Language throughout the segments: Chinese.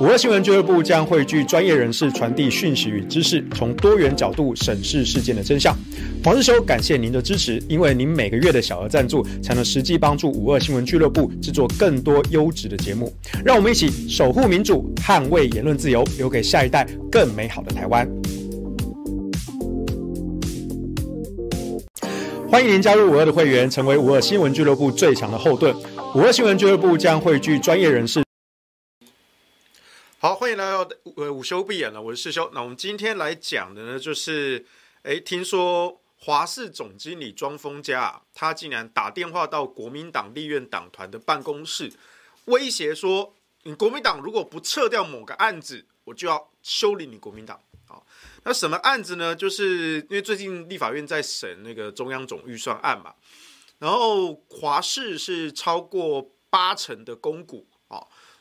五二新闻俱乐部将汇聚专业人士传递讯息与知识，从多元角度审视事件的真相。黄日修，感谢您的支持，因为您每个月的小额赞助，才能实际帮助五二新闻俱乐部制作更多优质的节目。让我们一起守护民主，捍卫言论自由，留给下一代更美好的台湾。欢迎您加入五二的会员，成为五二新闻俱乐部最强的后盾。五二新闻俱乐部将汇聚专业人士。好，欢迎来到呃午休闭眼了，我是世修。那我们今天来讲的呢，就是诶，听说华视总经理庄丰家，他竟然打电话到国民党立院党团的办公室，威胁说，你国民党如果不撤掉某个案子，我就要修理你国民党。好，那什么案子呢？就是因为最近立法院在审那个中央总预算案嘛，然后华视是超过八成的公股，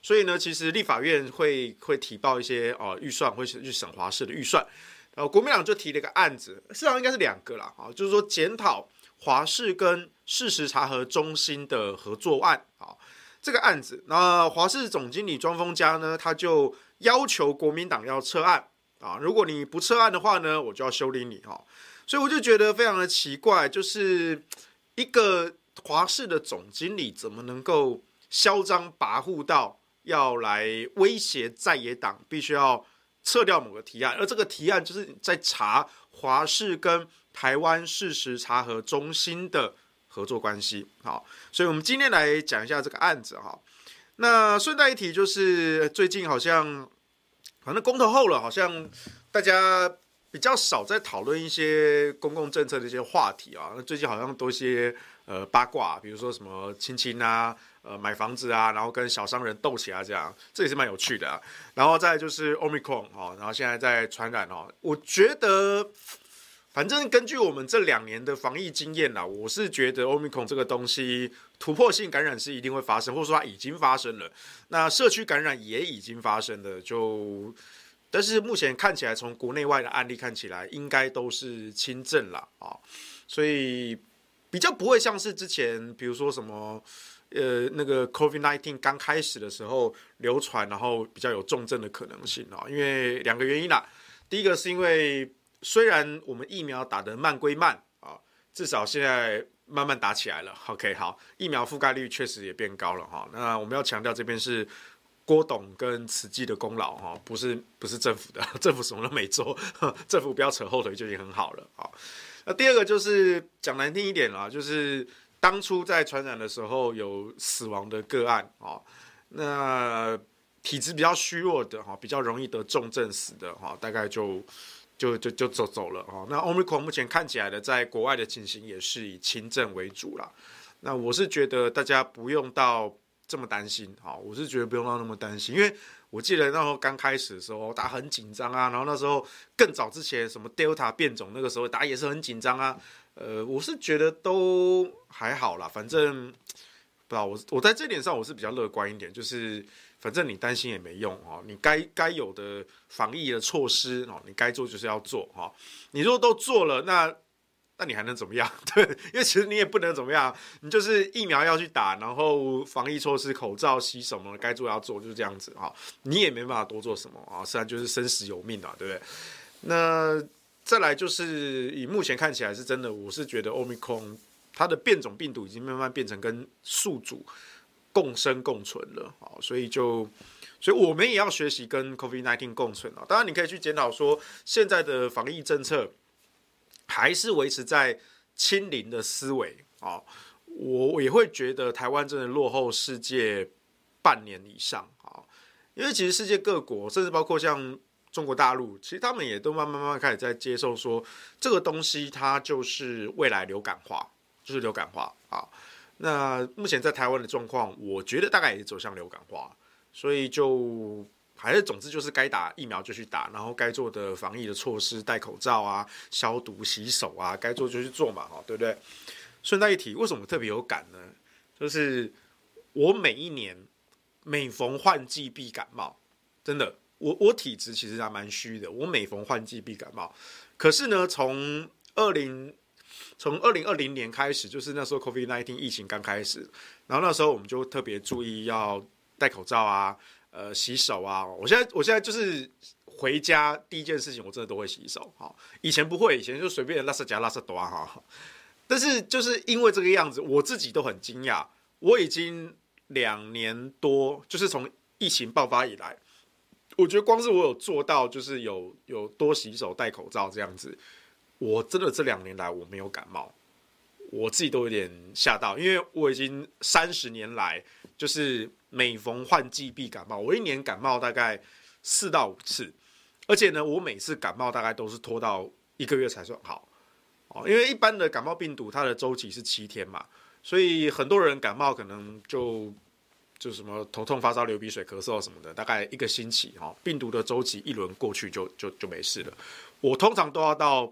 所以呢，其实立法院会会提报一些哦预算，会去审华视的预算。然后国民党就提了一个案子，实上应该是两个啦，啊，就是说检讨华视跟事实查核中心的合作案啊，这个案子。那华视总经理庄丰家呢，他就要求国民党要撤案啊，如果你不撤案的话呢，我就要修理你哈。所以我就觉得非常的奇怪，就是一个华视的总经理怎么能够嚣张跋扈到？要来威胁在野党，必须要撤掉某个提案，而这个提案就是在查华视跟台湾事实查核中心的合作关系。好，所以我们今天来讲一下这个案子哈。那顺带一提，就是最近好像反正公投后了，好像大家比较少在讨论一些公共政策的一些话题啊。那最近好像多些呃八卦，比如说什么亲亲啊。呃，买房子啊，然后跟小商人斗起来，这样这也是蛮有趣的啊。然后再就是 Omicron 哦，然后现在在传染哦。我觉得，反正根据我们这两年的防疫经验啦，我是觉得 Omicron 这个东西突破性感染是一定会发生，或者说它已经发生了。那社区感染也已经发生了，就但是目前看起来，从国内外的案例看起来，应该都是轻症了啊，所以比较不会像是之前，比如说什么。呃，那个 COVID-19 刚开始的时候流传，然后比较有重症的可能性啊，因为两个原因啦。第一个是因为虽然我们疫苗打得慢归慢啊，至少现在慢慢打起来了。OK，好，疫苗覆盖率确实也变高了哈。那我们要强调这边是郭董跟慈济的功劳哈，不是不是政府的，政府什么都没做，政府不要扯后腿就已经很好了啊。那第二个就是讲难听一点啦，就是。当初在传染的时候有死亡的个案啊，那体质比较虚弱的哈，比较容易得重症死的哈，大概就就就就走走了哈。那 Omicron 目前看起来的，在国外的情形也是以轻症为主啦。那我是觉得大家不用到这么担心哈，我是觉得不用到那么担心，因为我记得那时候刚开始的时候，大家很紧张啊，然后那时候更早之前什么 Delta 变种，那个时候大家也是很紧张啊。呃，我是觉得都还好啦，反正不知道我我在这点上我是比较乐观一点，就是反正你担心也没用哦，你该该有的防疫的措施哦，你该做就是要做哈。你如果都做了，那那你还能怎么样？对，因为其实你也不能怎么样，你就是疫苗要去打，然后防疫措施、口罩、洗手什么该做要做，就是这样子哈。你也没办法多做什么啊，虽然就是生死有命啊，对不对？那。再来就是以目前看起来是真的，我是觉得 Omicron 它的变种病毒已经慢慢变成跟宿主共生共存了啊，所以就所以我们也要学习跟 COVID-19 共存啊。当然，你可以去检讨说现在的防疫政策还是维持在清零的思维啊，我也会觉得台湾真的落后世界半年以上啊，因为其实世界各国甚至包括像。中国大陆其实他们也都慢慢慢慢开始在接受说，这个东西它就是未来流感化，就是流感化啊。那目前在台湾的状况，我觉得大概也走向流感化，所以就还是总之就是该打疫苗就去打，然后该做的防疫的措施，戴口罩啊、消毒、洗手啊，该做就去做嘛，哈，对不对？顺带一提，为什么特别有感呢？就是我每一年每逢换季必感冒，真的。我我体质其实还蛮虚的，我每逢换季必感冒。可是呢，从二零从二零二零年开始，就是那时候 COVID-19 疫情刚开始，然后那时候我们就特别注意要戴口罩啊，呃洗手啊。我现在我现在就是回家第一件事情，我真的都会洗手。哈，以前不会，以前就随便拉萨加拉萨多哈。但是就是因为这个样子，我自己都很惊讶。我已经两年多，就是从疫情爆发以来，我觉得光是我有做到，就是有有多洗手、戴口罩这样子，我真的这两年来我没有感冒，我自己都有点吓到，因为我已经三十年来就是每逢换季必感冒，我一年感冒大概四到五次，而且呢，我每次感冒大概都是拖到一个月才算好。哦，因为一般的感冒病毒它的周期是七天嘛，所以很多人感冒可能就就什么头痛、发烧、流鼻水、咳嗽什么的，大概一个星期哈，病毒的周期一轮过去就就就没事了。我通常都要到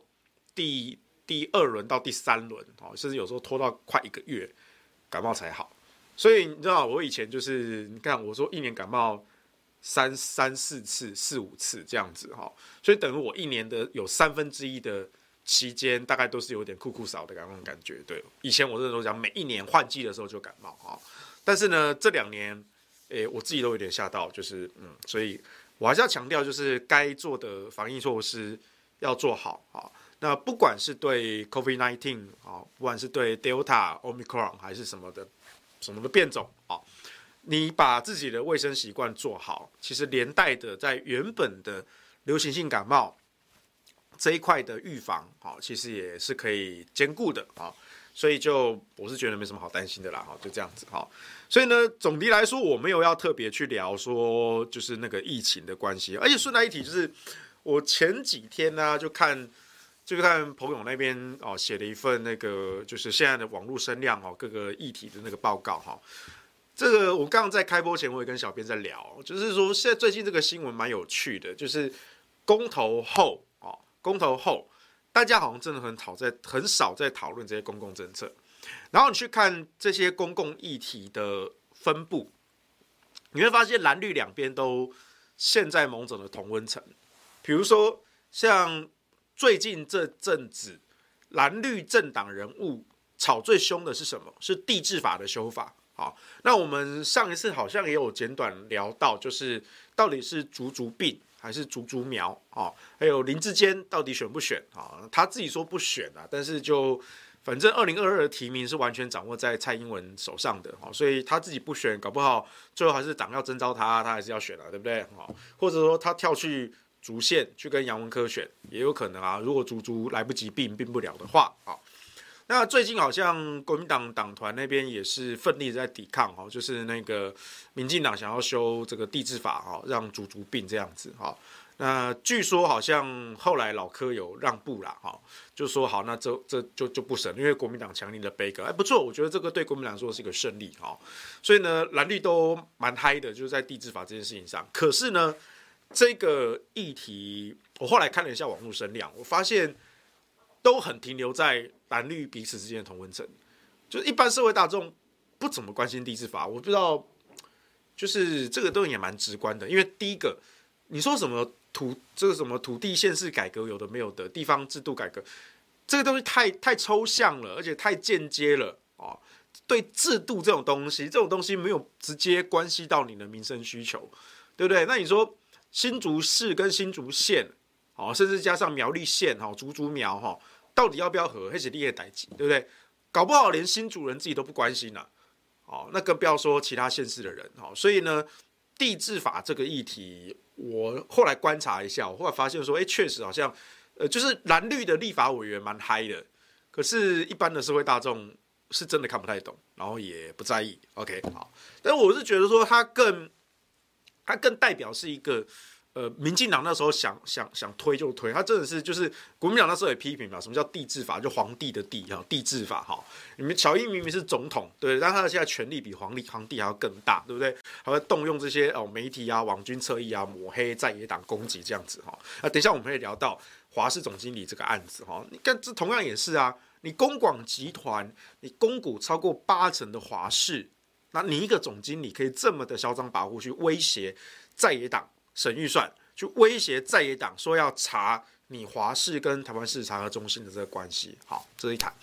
第第二轮到第三轮，哦，甚至有时候拖到快一个月感冒才好。所以你知道，我以前就是你看我说一年感冒三三四次、四五次这样子哈，所以等于我一年的有三分之一的。期间大概都是有点酷酷少的那种感觉，对。以前我这时候讲，每一年换季的时候就感冒啊，但是呢，这两年，诶、我自己都有点吓到，就是嗯，所以我还是要强调，就是该做的防疫措施要做好啊。那不管是对 COVID-19 啊，不管是对 Delta、Omicron 还是什么的什么的变种啊，你把自己的卫生习惯做好，其实连带的在原本的流行性感冒。这一块的预防，好，其实也是可以兼顾的啊，所以就我是觉得没什么好担心的啦，哈，就这样子哈。所以呢，总的来说，我没有要特别去聊说就是那个疫情的关系，而且顺带一提，就是我前几天呢就看就看彭勇那边哦写了一份那个就是现在的网络声量哦各个议题的那个报告哈。这个我刚刚在开播前我也跟小编在聊，就是说现在最近这个新闻蛮有趣的，就是公投后哦。公投后，大家好像真的很讨在很少在讨论这些公共政策，然后你去看这些公共议题的分布，你会发现蓝绿两边都陷在某种的同温层。比如说，像最近这阵子，蓝绿政党人物吵最凶的是什么？是地治法的修法。好，那我们上一次好像也有简短聊到，就是到底是竹竹病。还是竹竹苗啊，还有林志坚到底选不选啊？他自己说不选啊，但是就反正二零二二的提名是完全掌握在蔡英文手上的，所以他自己不选，搞不好最后还是党要征召他，他还是要选啊，对不对？或者说他跳去竹县去跟杨文科选也有可能啊。如果竹竹来不及并并不了的话啊。那最近好像国民党党团那边也是奋力在抵抗哈，就是那个民进党想要修这个地治法哈，让竹竹并这样子哈。那据说好像后来老柯有让步了哈，就说好，那这这就就不审，因为国民党强力的杯葛，哎不错，我觉得这个对国民党说是一个胜利哈。所以呢，蓝绿都蛮嗨的，就是在地治法这件事情上。可是呢，这个议题我后来看了一下网络声量，我发现都很停留在。蓝绿彼此之间的同温层，就是一般社会大众不怎么关心地治法。我不知道，就是这个东西也蛮直观的。因为第一个，你说什么土这个什么土地县市改革有的没有的，地方制度改革，这个东西太太抽象了，而且太间接了啊。对制度这种东西，这种东西没有直接关系到你的民生需求，对不对？那你说新竹市跟新竹县，哦，甚至加上苗栗县哈，竹竹苗哈。到底要不要合？还是立业代志，对不对？搞不好连新竹人自己都不关心了，哦，那更不要说其他县市的人，哦，所以呢，地治法这个议题，我后来观察一下，我后来发现说，哎，确实好像，呃，就是蓝绿的立法委员蛮嗨的，可是，一般的社会大众是真的看不太懂，然后也不在意。OK，好，但我是觉得说，它更，它更代表是一个。呃，民进党那时候想想想推就推，他真的是就是国民党那时候也批评嘛，什么叫地制法？就皇帝的帝哈，地制法哈。你们乔英明明是总统，对，但他的现在权力比皇帝皇帝还要更大，对不对？还会动用这些哦媒体啊、网军侧翼啊、抹黑在野党攻击这样子哈。啊，等一下我们会聊到华视总经理这个案子哈。你看这同样也是啊，你公广集团你公股超过八成的华视，那你一个总经理可以这么的嚣张跋扈去威胁在野党？省预算去威胁在野党，说要查你华视跟台湾事实查核中心的这个关系。好，这一谈。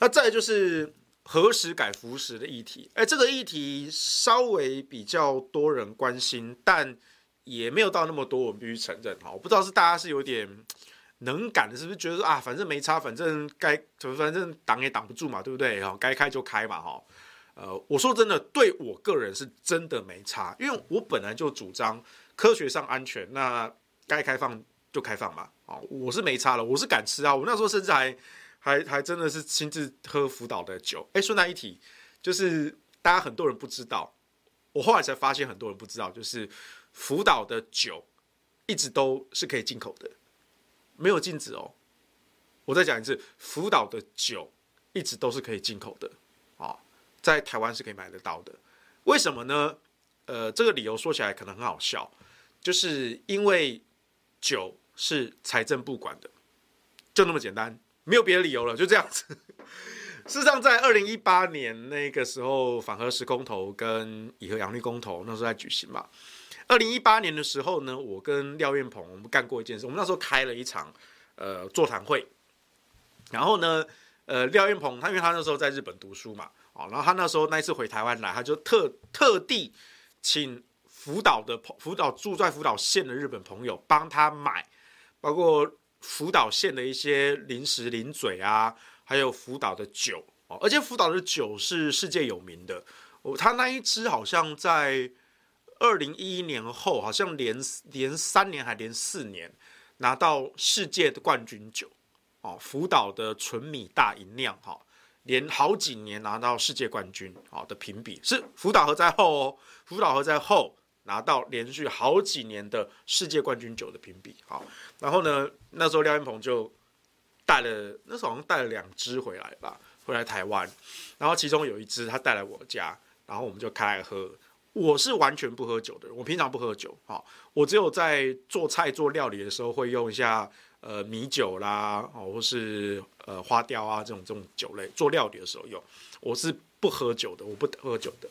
那再就是何时改服时的议题。哎，这个议题稍微比较多人关心，但也没有到那么多，我们必须承认哈。我不知道是大家是有点能感的，是不是觉得啊，反正没差，反正该反正挡也挡不住嘛，对不对？哈，该开就开嘛，哈。呃，我说真的，对我个人是真的没差，因为我本来就主张科学上安全，那该开放就开放嘛。啊，我是没差了，我是敢吃啊，我那时候甚至还。还还真的是亲自喝福岛的酒，哎，顺带一提，就是大家很多人不知道，我后来才发现很多人不知道，就是福岛的酒一直都是可以进口的，没有禁止哦。我再讲一次，福岛的酒一直都是可以进口的，啊，在台湾是可以买得到的。为什么呢？呃，这个理由说起来可能很好笑，就是因为酒是财政部管的，就那么简单。没有别的理由了，就这样子。事实上，在二零一八年那个时候，反核食公投跟以核养绿公投那时候在举行嘛。二零一八年的时候呢，我跟廖彦鹏我们干过一件事，我们那时候开了一场呃座谈会。然后呢，呃，廖彦鹏他因为他那时候在日本读书嘛，哦，然后他那时候那一次回台湾来，他就特特地请福岛的朋福岛住在福岛县的日本朋友帮他买，包括。福岛县的一些零食、零嘴啊，还有福岛的酒哦，而且福岛的酒是世界有名的。哦，他那一支好像在二零一一年后，好像连连三年还连四年拿到世界的冠军酒哦。福岛的纯米大吟酿哈，连好几年拿到世界冠军好的评比，是福岛核在后哦，福岛核在后。拿到连续好几年的世界冠军酒的评比，好，然后呢，那时候廖彦鹏就带了，那时候好像带了两支回来吧，回来台湾，然后其中有一支他带来我家，然后我们就开来喝。我是完全不喝酒的人，我平常不喝酒，好，我只有在做菜做料理的时候会用一下呃米酒啦，哦，或是呃花雕啊这种这种酒类做料理的时候用，我是不喝酒的，我不喝酒的，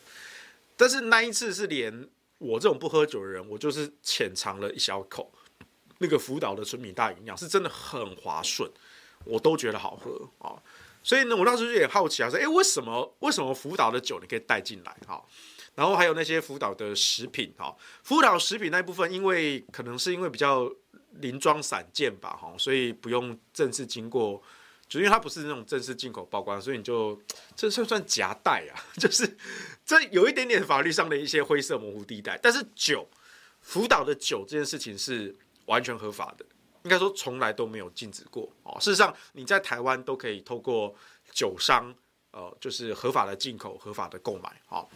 但是那一次是连。我这种不喝酒的人，我就是浅尝了一小口，那个福岛的纯米大吟酿是真的很滑顺，我都觉得好喝啊、哦。所以呢，我当时就有点好奇啊，说，诶，为什么为什么福岛的酒你可以带进来哈、然后还有那些福岛的食品哈、福岛食品那一部分，因为可能是因为比较零装散件吧哈、所以不用正式经过。就因为它不是那种正式进口报关，所以你就这算算夹带啊，就是这有一点点法律上的一些灰色模糊地带。但是酒，福岛的酒这件事情是完全合法的，应该说从来都没有禁止过哦。事实上，你在台湾都可以透过酒商，呃，就是合法的进口、合法的购买。好，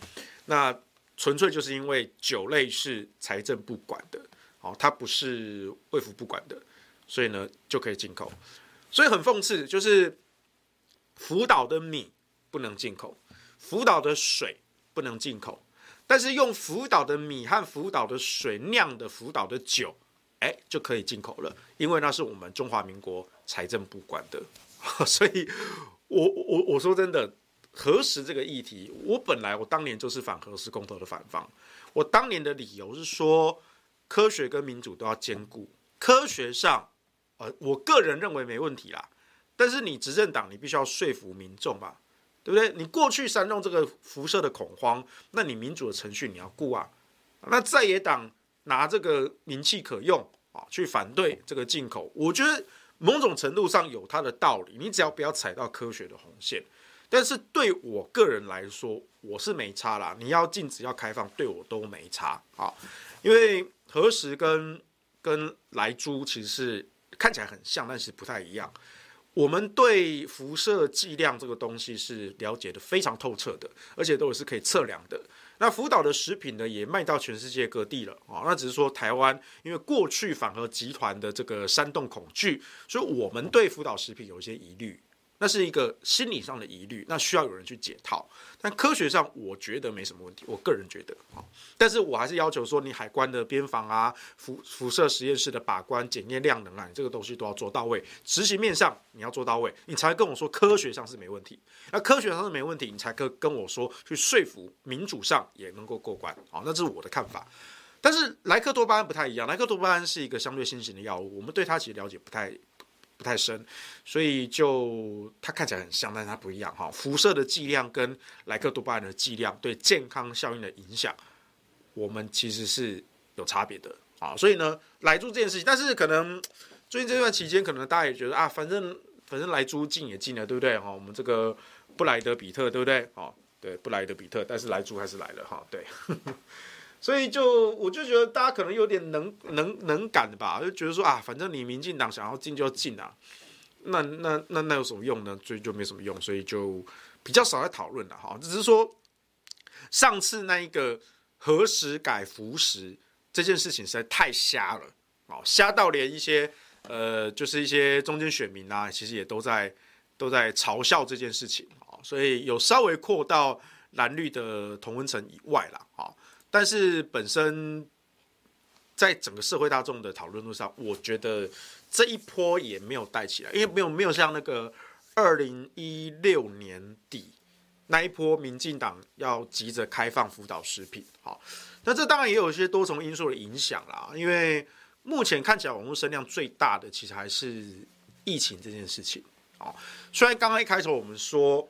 那纯粹就是因为酒类是财政部管的，哦，它不是卫福不管的，所以呢就可以进口。所以很讽刺，就是福岛的米不能进口，福岛的水不能进口，但是用福岛的米和福岛的水酿的福岛的酒，哎，就可以进口了，因为那是我们中华民国财政部管的。所以我我我说真的，核实这个议题，我本来我当年就是反核食公投的反方，我当年的理由是说，科学跟民主都要兼顾，科学上。呃我个人认为没问题啦，但是你执政党你必须要说服民众吧，对不对？你过去煽动这个辐射的恐慌，那你民主的程序你要顾啊。那在野党拿这个名气可用啊，去反对这个进口，我觉得某种程度上有它的道理。你只要不要踩到科学的红线，但是对我个人来说，我是没差啦。你要禁止要开放，对我都没差啊，因为核食跟跟莱猪其实是。看起来很像，但是不太一样。我们对辐射剂量这个东西是了解的非常透彻的，而且都是可以测量的。那福岛的食品呢，也卖到全世界各地了啊。那只是说台湾因为过去反核集团的这个煽动恐惧，所以我们对福岛食品有一些疑虑。那是一个心理上的疑虑，那需要有人去解套。但科学上，我觉得没什么问题。我个人觉得啊，但是我还是要求说，你海关的边防啊，辐辐射实验室的把关、检验量能啊，你这个东西都要做到位。执行面上你要做到位，你才跟我说科学上是没问题。那科学上是没问题，你才可跟我说去说服民主上也能够过关。好，那这是我的看法。但是莱克多巴胺不太一样，莱克多巴胺是一个相对新型的药物，我们对它其实了解不太。不太深，所以就它看起来很像，但是它不一样哈。辐射的剂量跟莱克多巴胺的剂量对健康效应的影响，我们其实是有差别的啊。所以呢，莱猪这件事情，但是可能最近这段期间，可能大家也觉得啊，反正反正来租进也进了，对不对？哈，我们这个布莱德比特，对不对？哦，对，布莱德比特，但是来租还是来了哈，对。所以就我就觉得大家可能有点能能能感的吧，就觉得说啊，反正你民进党想要进就进啊，那那那那有什么用呢？所以就没什么用，所以就比较少在讨论了哈。只是说上次那一个何时改服时这件事情实在太瞎了，哦，瞎到连一些呃就是一些中间选民啊，其实也都在都在嘲笑这件事情啊，所以有稍微扩到蓝绿的同温层以外了啊。但是本身在整个社会大众的讨论度上，我觉得这一波也没有带起来，因为没有没有像那个二零一六年底那一波，民进党要急着开放辅导食品。好，那这当然也有一些多重因素的影响啦。因为目前看起来网络声量最大的，其实还是疫情这件事情。好，虽然刚刚一开头我们说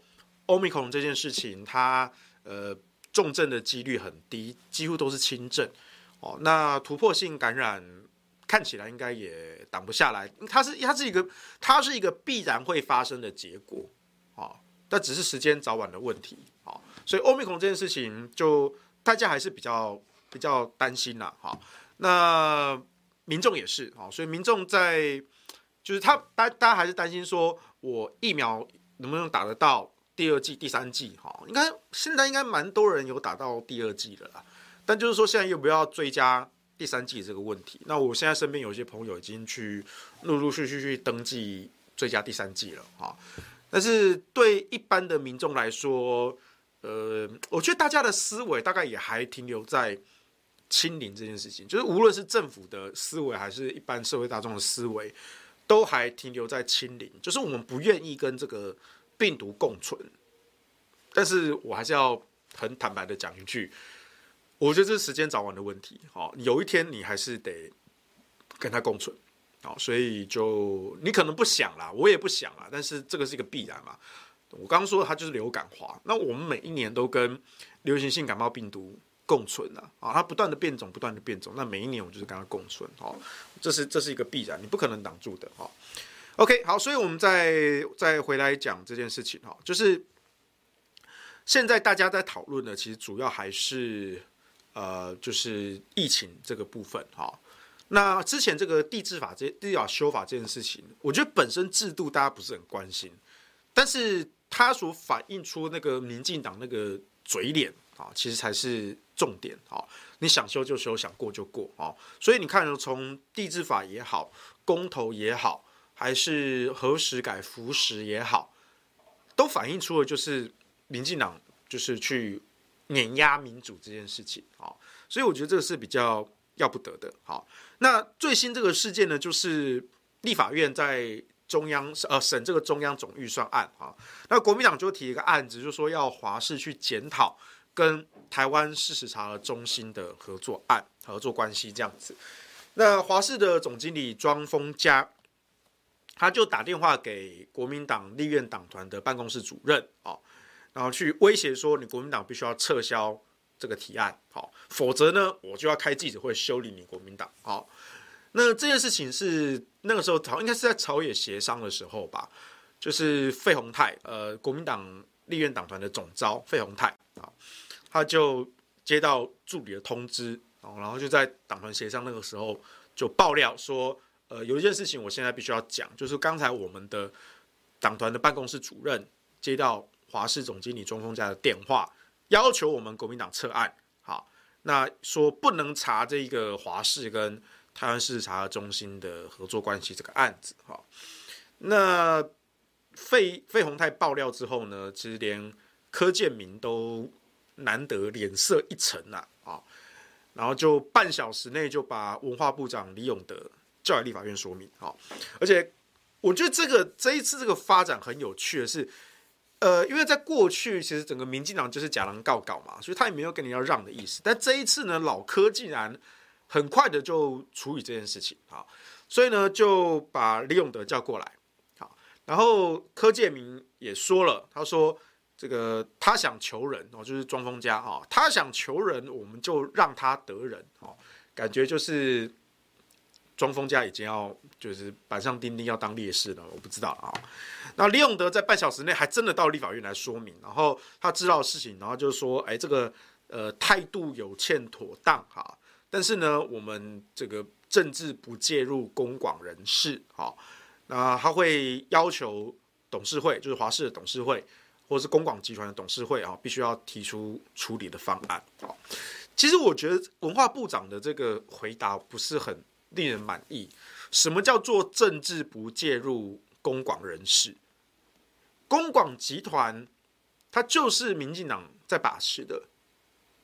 Omicron 这件事情，它呃。重症的几率很低，几乎都是轻症哦。那突破性感染看起来应该也挡不下来，它是它是一个它是一个必然会发生的结果哦，但只是时间早晚的问题哦。所以欧米孔这件事情，就大家还是比较比较担心啦。哈。那民众也是啊，所以民众在就是他大大家还是担心说，我疫苗能不能打得到？第二季、第三季，哈，应该现在应该蛮多人有打到第二季了啦。但就是说，现在又不要追加第三季这个问题。那我现在身边有些朋友已经去陆陆续续去登记追加第三季了，哈。但是对一般的民众来说，呃，我觉得大家的思维大概也还停留在清零这件事情，就是无论是政府的思维，还是一般社会大众的思维，都还停留在清零，就是我们不愿意跟这个。病毒共存，但是我还是要很坦白的讲一句，我觉得这是时间早晚的问题。好，有一天你还是得跟它共存。好，所以就你可能不想啦，我也不想啦，但是这个是一个必然嘛。我刚刚说它就是流感化，那我们每一年都跟流行性感冒病毒共存啊，啊，它不断的变种，不断的变种，那每一年我就是跟它共存。好，这是这是一个必然，你不可能挡住的。哈。OK，好，所以我们再再回来讲这件事情哈，就是现在大家在讨论的，其实主要还是呃，就是疫情这个部分哈。那之前这个地治法这地法修法这件事情，我觉得本身制度大家不是很关心，但是它所反映出那个民进党那个嘴脸啊，其实才是重点啊。你想修就修，想过就过啊。所以你看，从地治法也好，公投也好。还是何时改服食也好，都反映出了就是民进党就是去碾压民主这件事情啊，所以我觉得这个是比较要不得的。好，那最新这个事件呢，就是立法院在中央呃审这个中央总预算案啊，那国民党就提一个案子，就说要华视去检讨跟台湾事实查核中心的合作案合作关系这样子。那华视的总经理庄丰家。他就打电话给国民党立院党团的办公室主任哦，然后去威胁说，你国民党必须要撤销这个提案，好，否则呢，我就要开记者会修理你国民党，好，那这件事情是那个时候朝应该是在朝野协商的时候吧，就是费鸿泰，呃，国民党立院党团的总召费鸿泰啊，他就接到助理的通知哦，然后就在党团协商那个时候就爆料说。呃，有一件事情我现在必须要讲，就是刚才我们的党团的办公室主任接到华视总经理庄丰家的电话，要求我们国民党撤案。好，那说不能查这个华视跟台湾市查中心的合作关系这个案子。好，那费费鸿泰爆料之后呢，其实连柯建铭都难得脸色一沉呐，啊，然后就半小时内就把文化部长李永德。叫来立法院说明，好，而且我觉得这个这一次这个发展很有趣的是，呃，因为在过去其实整个民进党就是假狼告告嘛，所以他也没有跟你要让的意思。但这一次呢，老柯竟然很快的就处理这件事情。啊，所以呢就把李永德叫过来，好，然后柯建铭也说了，他说这个他想求人哦，就是庄丰家哈，他想求人，我们就让他得人。哦，感觉就是庄丰家已经要就是板上钉钉要当烈士了，我不知道啊。那李永德在半小时内还真的到立法院来说明，然后他知道事情，然后就是说，哎，这个呃态度有欠妥当哈。但是呢，我们这个政治不介入公广人士，好，那他会要求董事会，就是华视的董事会，或是公广集团的董事会啊，必须要提出处理的方案。好，其实我觉得文化部长的这个回答不是很令人满意。什么叫做政治不介入公广人士？公广集团它就是民进党在把持的，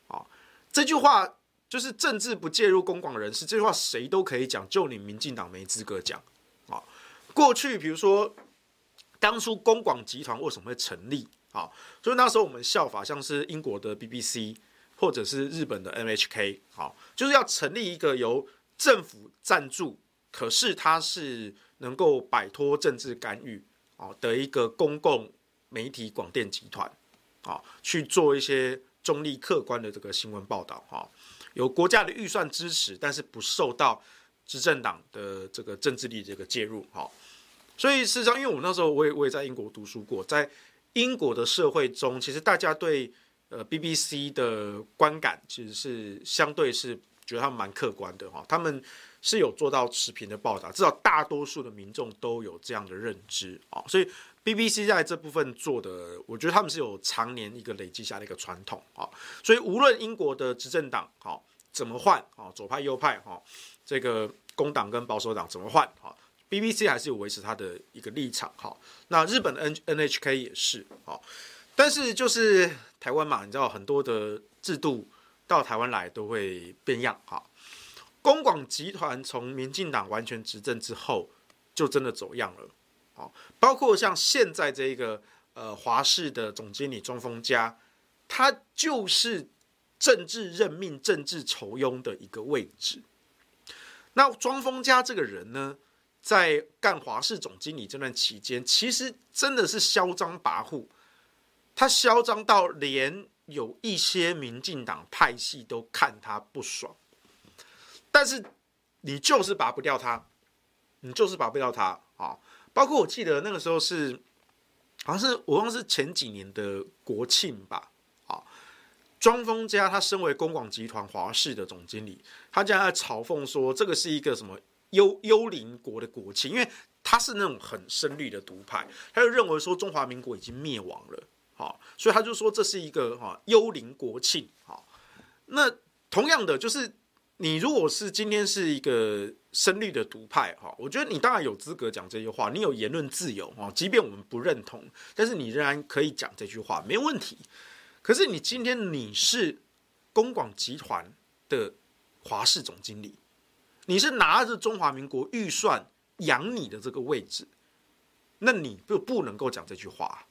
啊，这句话。就是政治不介入公广人士这句话，谁都可以讲，就你民进党没资格讲啊。过去比如说，当初公广集团为什么会成立啊？所以那时候我们效法像是英国的 BBC 或者是日本的 NHK，好，就是要成立一个由政府赞助，可是它是能够摆脱政治干预啊的一个公共媒体广电集团啊，去做一些中立客观的这个新闻报道哈。有国家的预算支持，但是不受到执政党的这个政治力这个介入，哈，所以事实上，因为我那时候我也我也在英国读书过，在英国的社会中，其实大家对呃 BBC 的观感其实是相对是觉得他们蛮客观的，哈，他们是有做到持平的报道，至少大多数的民众都有这样的认知，啊，所以。BBC 在这部分做的，我觉得他们是有常年一个累积下的一个传统啊，所以无论英国的执政党好怎么换啊，左派右派哈，这个工党跟保守党怎么换啊，BBC 还是有维持它的一个立场哈。那日本的 N NHK 也是啊，但是就是台湾嘛，你知道很多的制度到台湾来都会变样哈。公广集团从民进党完全执政之后，就真的走样了。包括像现在这个呃华视的总经理庄丰家，他就是政治任命、政治酬庸的一个位置。那庄丰家这个人呢，在干华视总经理这段期间，其实真的是嚣张跋扈，他嚣张到连有一些民进党派系都看他不爽。但是你就是拔不掉他，你就是拔不掉他啊！包括我记得那个时候是，好像是我忘是前几年的国庆吧，啊，庄丰家他身为公广集团华视的总经理，他竟然在嘲讽说这个是一个什么幽幽灵国的国庆，因为他是那种很深绿的独派，他就认为说中华民国已经灭亡了，好，所以他就说这是一个哈幽灵国庆，好，那同样的就是。你如果是今天是一个深绿的独派哈，我觉得你当然有资格讲这句话，你有言论自由哈，即便我们不认同，但是你仍然可以讲这句话，没问题。可是你今天你是公广集团的华氏总经理，你是拿着中华民国预算养你的这个位置，那你就不能够讲这句话，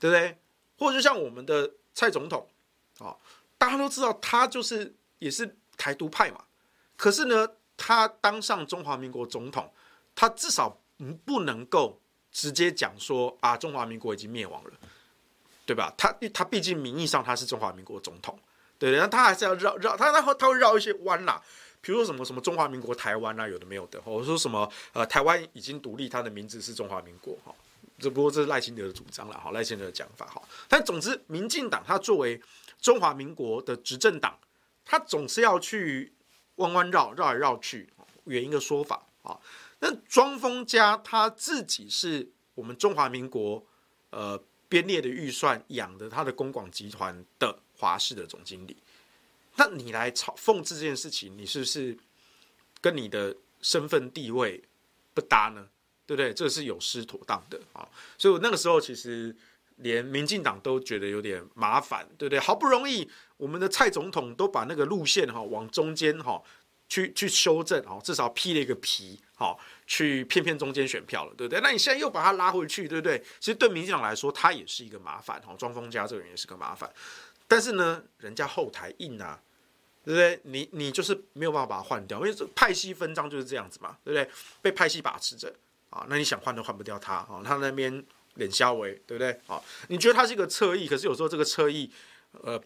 对不对？或者就像我们的蔡总统啊，大家都知道他就是也是。台独派嘛，可是呢，他当上中华民国总统，他至少不能够直接讲说啊，中华民国已经灭亡了，对吧？他他毕竟名义上他是中华民国总统，对，然后他还是要绕绕，他他会他会绕一些弯啦，比如说什么什么中华民国台湾啊，有的没有的，或者说什么呃，台湾已经独立，他的名字是中华民国哈，只不过这是赖清德的主张了哈，赖清德的讲法哈，但总之，民进党他作为中华民国的执政党。他总是要去弯弯绕绕来绕去，圆一个说法啊。那庄丰家他自己是我们中华民国呃编列的预算养的他的公广集团的华氏的总经理，那你来嘲讽刺这件事情，你是不是跟你的身份地位不搭呢？对不对？这是有失妥当的啊。所以我那个时候其实。连民进党都觉得有点麻烦，对不对？好不容易我们的蔡总统都把那个路线哈往中间哈去去修正哈，至少披了一个皮哈，去骗骗中间选票了，对不对？那你现在又把他拉回去，对不对？其实对民进党来说，他也是一个麻烦哈。庄丰家这个人也是个麻烦，但是呢，人家后台硬啊，对不对？你你就是没有办法把它换掉，因为这派系分赃就是这样子嘛，对不对？被派系把持着啊，那你想换都换不掉他啊，他那边脸消微，对不对？啊，你觉得他是一个侧翼，可是有时候这个侧翼，呃，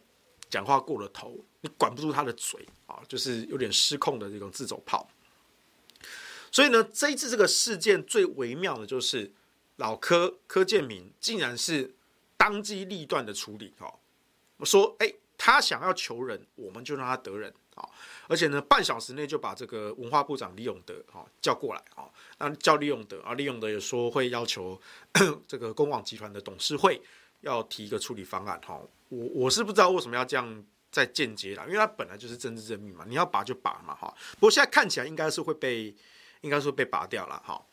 讲话过了头，你管不住他的嘴啊，就是有点失控的这种自走炮。所以呢，这一次这个事件最微妙的就是老柯柯建铭竟然是当机立断的处理哦，我说哎。他想要求人，我们就让他得人啊！而且呢，半小时内就把这个文化部长李永德哈叫过来啊。那叫李永德啊，李永德也说会要求 这个公网集团的董事会要提一个处理方案哈。我我是不知道为什么要这样再间接啦，因为他本来就是政治任命嘛，你要拔就拔嘛哈。不过现在看起来应该是会被，应该说被拔掉了哈。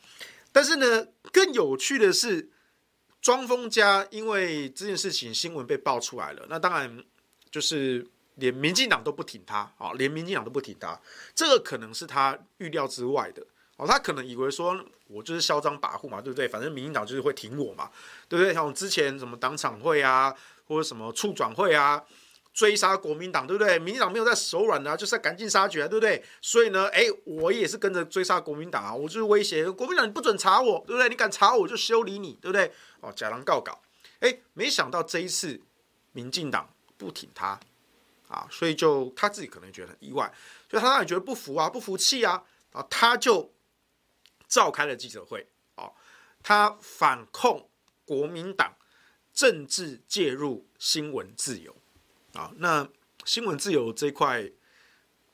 但是呢，更有趣的是，庄丰家因为这件事情新闻被爆出来了，那当然。就是连民进党都不挺他啊，连民进党都不挺他，这个可能是他预料之外的哦。他可能以为说，我就是嚣张跋扈嘛，对不对？反正民进党就是会挺我嘛，对不对？像我之前什么党产会啊，或者什么促转会啊，追杀国民党，对不对？民进党没有在手软的啊，就是在赶尽杀绝啊，对不对？所以呢，哎，我也是跟着追杀国民党啊，我就是威胁国民党，你不准查我，对不对？你敢查我，就修理你，对不对？哦，假狼告稿，哎，没想到这一次民进党。不挺他，啊，所以就他自己可能觉得很意外，所以他当然觉得不服啊，不服气啊，啊，他就召开了记者会，啊，他反控国民党政治介入新闻自由，啊，那新闻自由这块，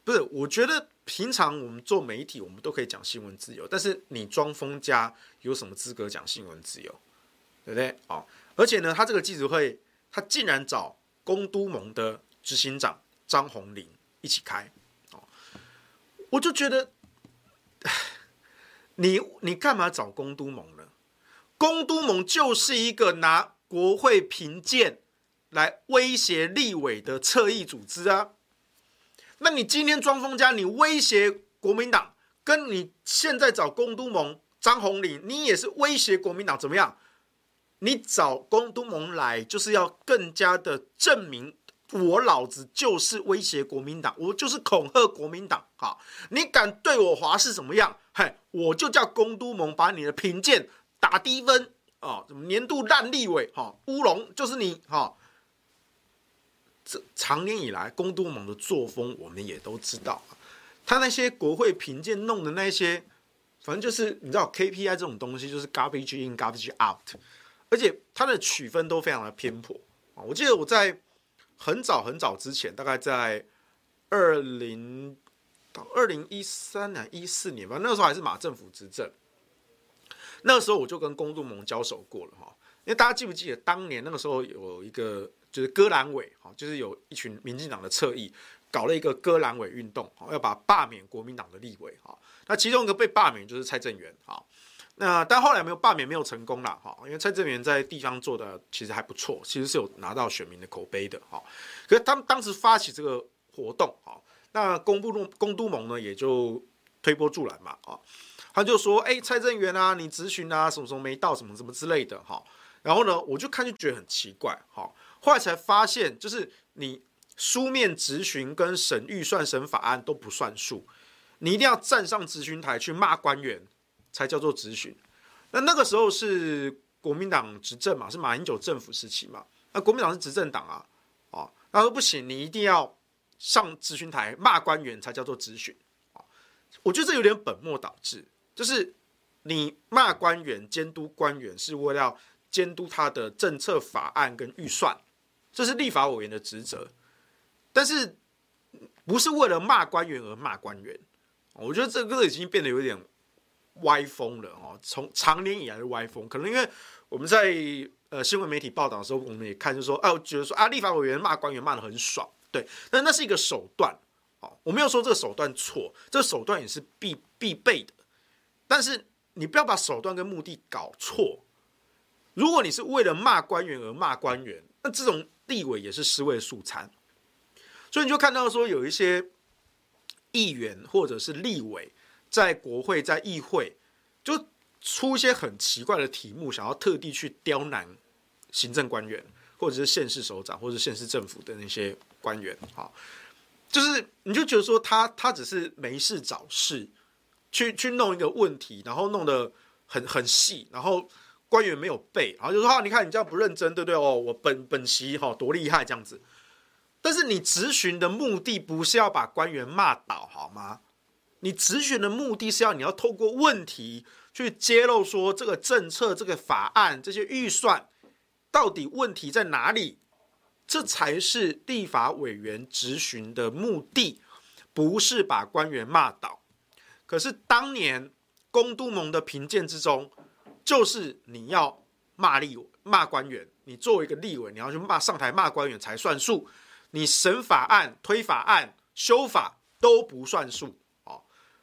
不是，我觉得平常我们做媒体，我们都可以讲新闻自由，但是你装疯家有什么资格讲新闻自由，对不对？啊，而且呢，他这个记者会，他竟然找。公都盟的执行长张宏林一起开，哦，我就觉得，你你干嘛找公都盟呢？公都盟就是一个拿国会评鉴来威胁立委的侧翼组织啊。那你今天庄丰家，你威胁国民党，跟你现在找公都盟张宏林，你也是威胁国民党，怎么样？你找公都盟来，就是要更加的证明我老子就是威胁国民党，我就是恐吓国民党。好，你敢对我华视怎么样？嘿，我就叫公都盟把你的评鉴打低分啊！什么年度烂立委？哈，乌龙就是你！哈，这长年以来公都盟的作风，我们也都知道。他那些国会评鉴弄的那些，反正就是你知道 KPI 这种东西，就是 garbage in garbage out。而且他的取分都非常的偏颇啊！我记得我在很早很早之前，大概在二零到二零一三年、一四年吧，那个时候还是马政府执政。那个时候我就跟公都盟交手过了哈，因为大家记不记得当年那个时候有一个就是割阑尾哈，就是有一群民进党的侧翼搞了一个割阑尾运动，要把罢免国民党的立委哈。那其中一个被罢免就是蔡正元哈。那但后来没有罢免，没有成功了哈，因为蔡正元在地方做的其实还不错，其实是有拿到选民的口碑的哈。可是他们当时发起这个活动哈，那公部公都盟呢也就推波助澜嘛啊，他就说哎、蔡正元啊，你咨询啊什么什么没到什么什么之类的哈。然后呢，我就看就觉得很奇怪哈，后来才发现就是你书面咨询跟审预算审法案都不算数，你一定要站上咨询台去骂官员。才叫做质询，那那个时候是国民党执政嘛，是马英九政府时期嘛，那国民党是执政党啊，哦，他说不行，你一定要上咨询台骂官员才叫做质询，我觉得这有点本末倒置，就是你骂官员、监督官员是为了监督他的政策法案跟预算，这是立法委员的职责，但是不是为了骂官员而骂官员，我觉得这个已经变得有点。歪风了哦，从长年以来的歪风，可能因为我们在呃新闻媒体报道的时候，我们也看，就说，哎，我觉得说啊，立法委员骂官员骂得很爽，对，但那是一个手段，哦，我没有说这个手段错，这个手段也是必必备的，但是你不要把手段跟目的搞错。如果你是为了骂官员而骂官员，那这种立委也是尸位素餐，所以你就看到说有一些议员或者是立委。在国会、在议会，就出一些很奇怪的题目，想要特地去刁难行政官员，或者是县市首长，或者是县市政府的那些官员。好，就是你就觉得说他他只是没事找事，去去弄一个问题，然后弄得很很细，然后官员没有背，然后就说啊，你看你这样不认真，对不对？哦，我本本席哈多厉害这样子。但是你质询的目的不是要把官员骂倒好吗？你质询的目的是要你要透过问题去揭露说这个政策、这个法案、这些预算到底问题在哪里，这才是立法委员质询的目的，不是把官员骂倒。可是当年公都盟的评鉴之中，就是你要骂立委、骂官员，你作为一个立委，你要去骂上台骂官员才算数。你审法案、推法案、修法都不算数，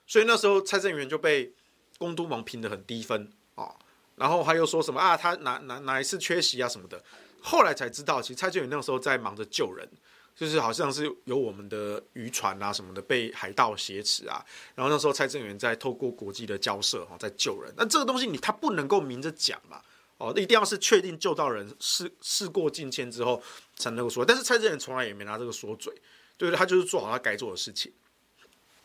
所以那时候蔡正元就被公督盟评得很低分哦，然后还有说什么啊，他哪哪哪一次缺席啊什么的，后来才知道，其实蔡正元那时候在忙着救人，就是好像是有我们的渔船啊什么的被海盗挟持啊，然后那时候蔡正元在透过国际的交涉哈，在救人，那这个东西你他不能够明着讲嘛。哦，一定要是确定救到人，事事过境迁之后才能够说。但是蔡正元从来也没拿这个说嘴，对不对？他就是做好他该做的事情，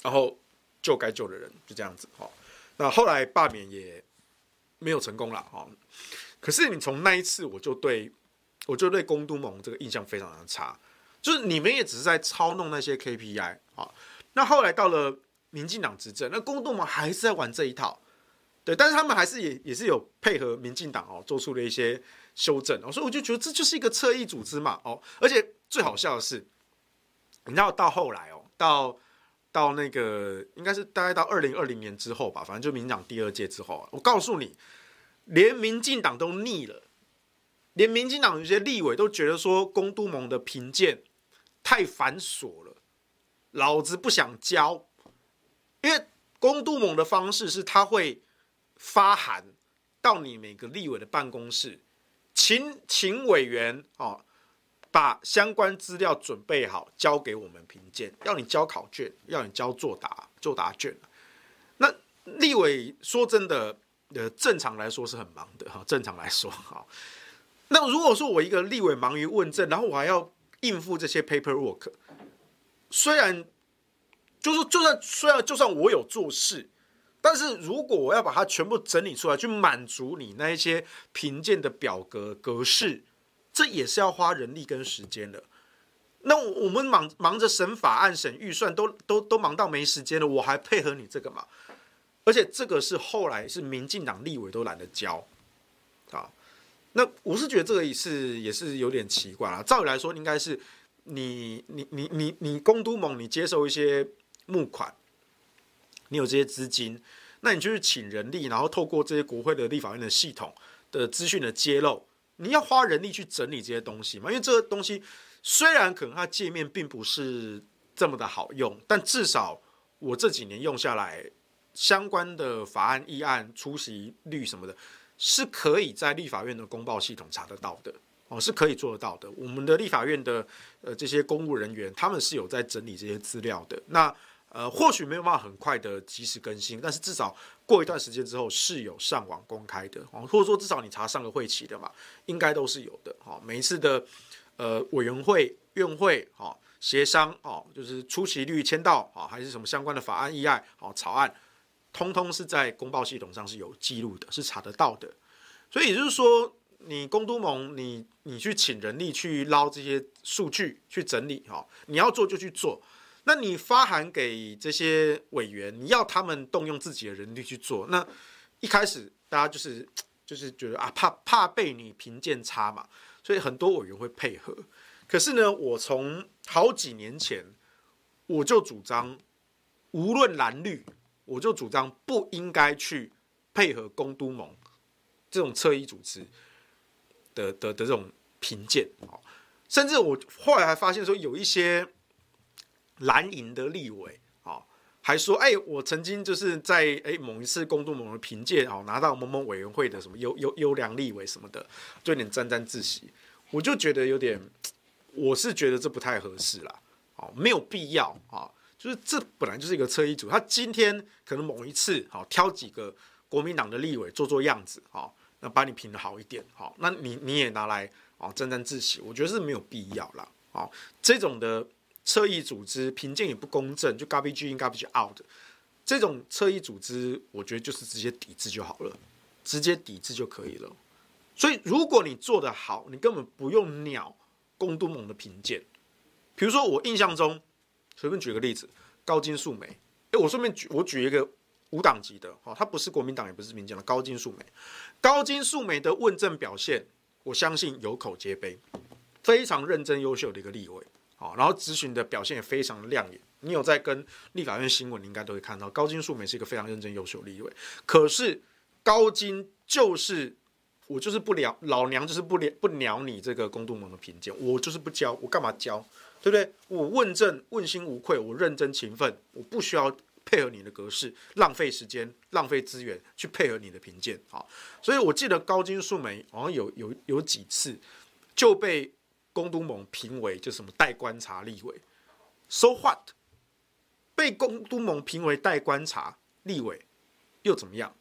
然后救该救的人，就这样子。哈，那后来罢免也没有成功了。哈，可是你从那一次，我就对我就对公都盟这个印象非常的差，就是你们也只是在操弄那些 KPI 啊。那后来到了民进党执政，那公都盟还是在玩这一套。对，但是他们还是也也是有配合民进党哦，做出了一些修正哦，所以我就觉得这就是一个侧翼组织嘛哦，而且最好笑的是，你知道到后来哦，到到那个应该是大概到二零二零年之后吧，反正就民进党第二届之后，我告诉你，连民进党都腻了，连民进党有些立委都觉得说公督盟的评鉴太繁琐了，老子不想交，因为公督盟的方式是他会。发函到你每个立委的办公室，请请委员哦，把相关资料准备好，交给我们评鉴。要你交考卷，要你交作答作答卷。那立委说真的，呃，正常来说是很忙的哈。正常来说哈，那如果说我一个立委忙于问政，然后我还要应付这些 paperwork，虽然就是就算虽然就算我有做事。但是如果我要把它全部整理出来，去满足你那一些评鉴的表格格式，这也是要花人力跟时间的。那我们忙忙着审法案、审预算，都都都忙到没时间了，我还配合你这个嘛？而且这个是后来是民进党立委都懒得交啊。那我是觉得这个也是也是有点奇怪啦。照理来说，应该是你你你你你公都盟，你接受一些募款。你有这些资金，那你就是请人力，然后透过这些国会的立法院的系统的资讯的揭露，你要花人力去整理这些东西嘛？因为这个东西虽然可能它界面并不是这么的好用，但至少我这几年用下来，相关的法案议案出席率什么的，是可以在立法院的公报系统查得到的哦，是可以做得到的。我们的立法院的呃这些公务人员，他们是有在整理这些资料的。那呃，或许没有办法很快的及时更新，但是至少过一段时间之后是有上网公开的，或者说至少你查上个会期的嘛，应该都是有的。哈，每一次的呃委员会、院会，哈协商，哦，就是出席率签到，啊，还是什么相关的法案议案，好草案，通通是在公报系统上是有记录的，是查得到的。所以也就是说，你公都盟，你你去请人力去捞这些数据去整理，哈，你要做就去做。那你发函给这些委员，你要他们动用自己的人力去做。那一开始大家就是 就是觉得啊，怕怕被你评鉴差嘛，所以很多委员会配合。可是呢，我从好几年前我就主张，无论蓝绿，我就主张不应该去配合公都盟这种侧翼组织的的的这种评鉴。甚至我后来还发现说，有一些。蓝营的立委啊，还说：“哎，我曾经就是在哎某一次公督盟的评鉴哦，拿到某某委员会的什么优优优良立委什么的，就有点沾沾自喜。我就觉得有点，我是觉得这不太合适啦，哦，没有必要啊。就是这本来就是一个车衣组，他今天可能某一次好挑几个国民党的立委做做样子啊，那把你评得好一点好，那你你也拿来哦沾沾自喜，我觉得是没有必要啦。啊，这种的。”侧翼组织评鉴也不公正，就 garbage in garbage out，这种侧翼组织，我觉得就是直接抵制就好了，直接抵制就可以了。所以如果你做得好，你根本不用鸟公都盟的评鉴。比如说我印象中，随便举个例子，高金素梅，哎，我顺便举我举一个无党籍的，哈，他不是国民党也不是民进的高金素梅，高金素梅的问政表现，我相信有口皆碑，非常认真优秀的一个立委。然后咨询的表现也非常亮眼。你有在跟立法院新闻，你应该都会看到高金素梅是一个非常认真优秀的立委。可是高金就是我就是不鸟老娘就是不鸟不鸟你这个公度盟的评鉴，我就是不教，我干嘛教？对不对？我问政问心无愧，我认真勤奋，我不需要配合你的格式，浪费时间浪费资源去配合你的评鉴。好，所以我记得高金素梅好像有有有几次就被。公都盟评为就什么待观察立委，so what？被公都盟评为待观察立委又怎么样？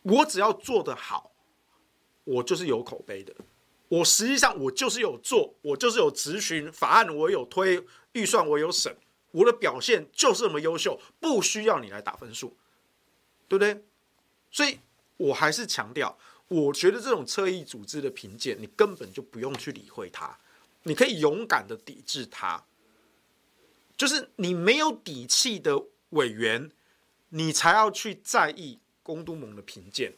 我只要做得好，我就是有口碑的。我实际上我就是有做，我就是有质询法案，我有推预算，我有审，我的表现就是这么优秀，不需要你来打分数，对不对？所以我还是强调，我觉得这种侧翼组织的评鉴，你根本就不用去理会它。你可以勇敢的抵制他，就是你没有底气的委员，你才要去在意公都盟的评鉴，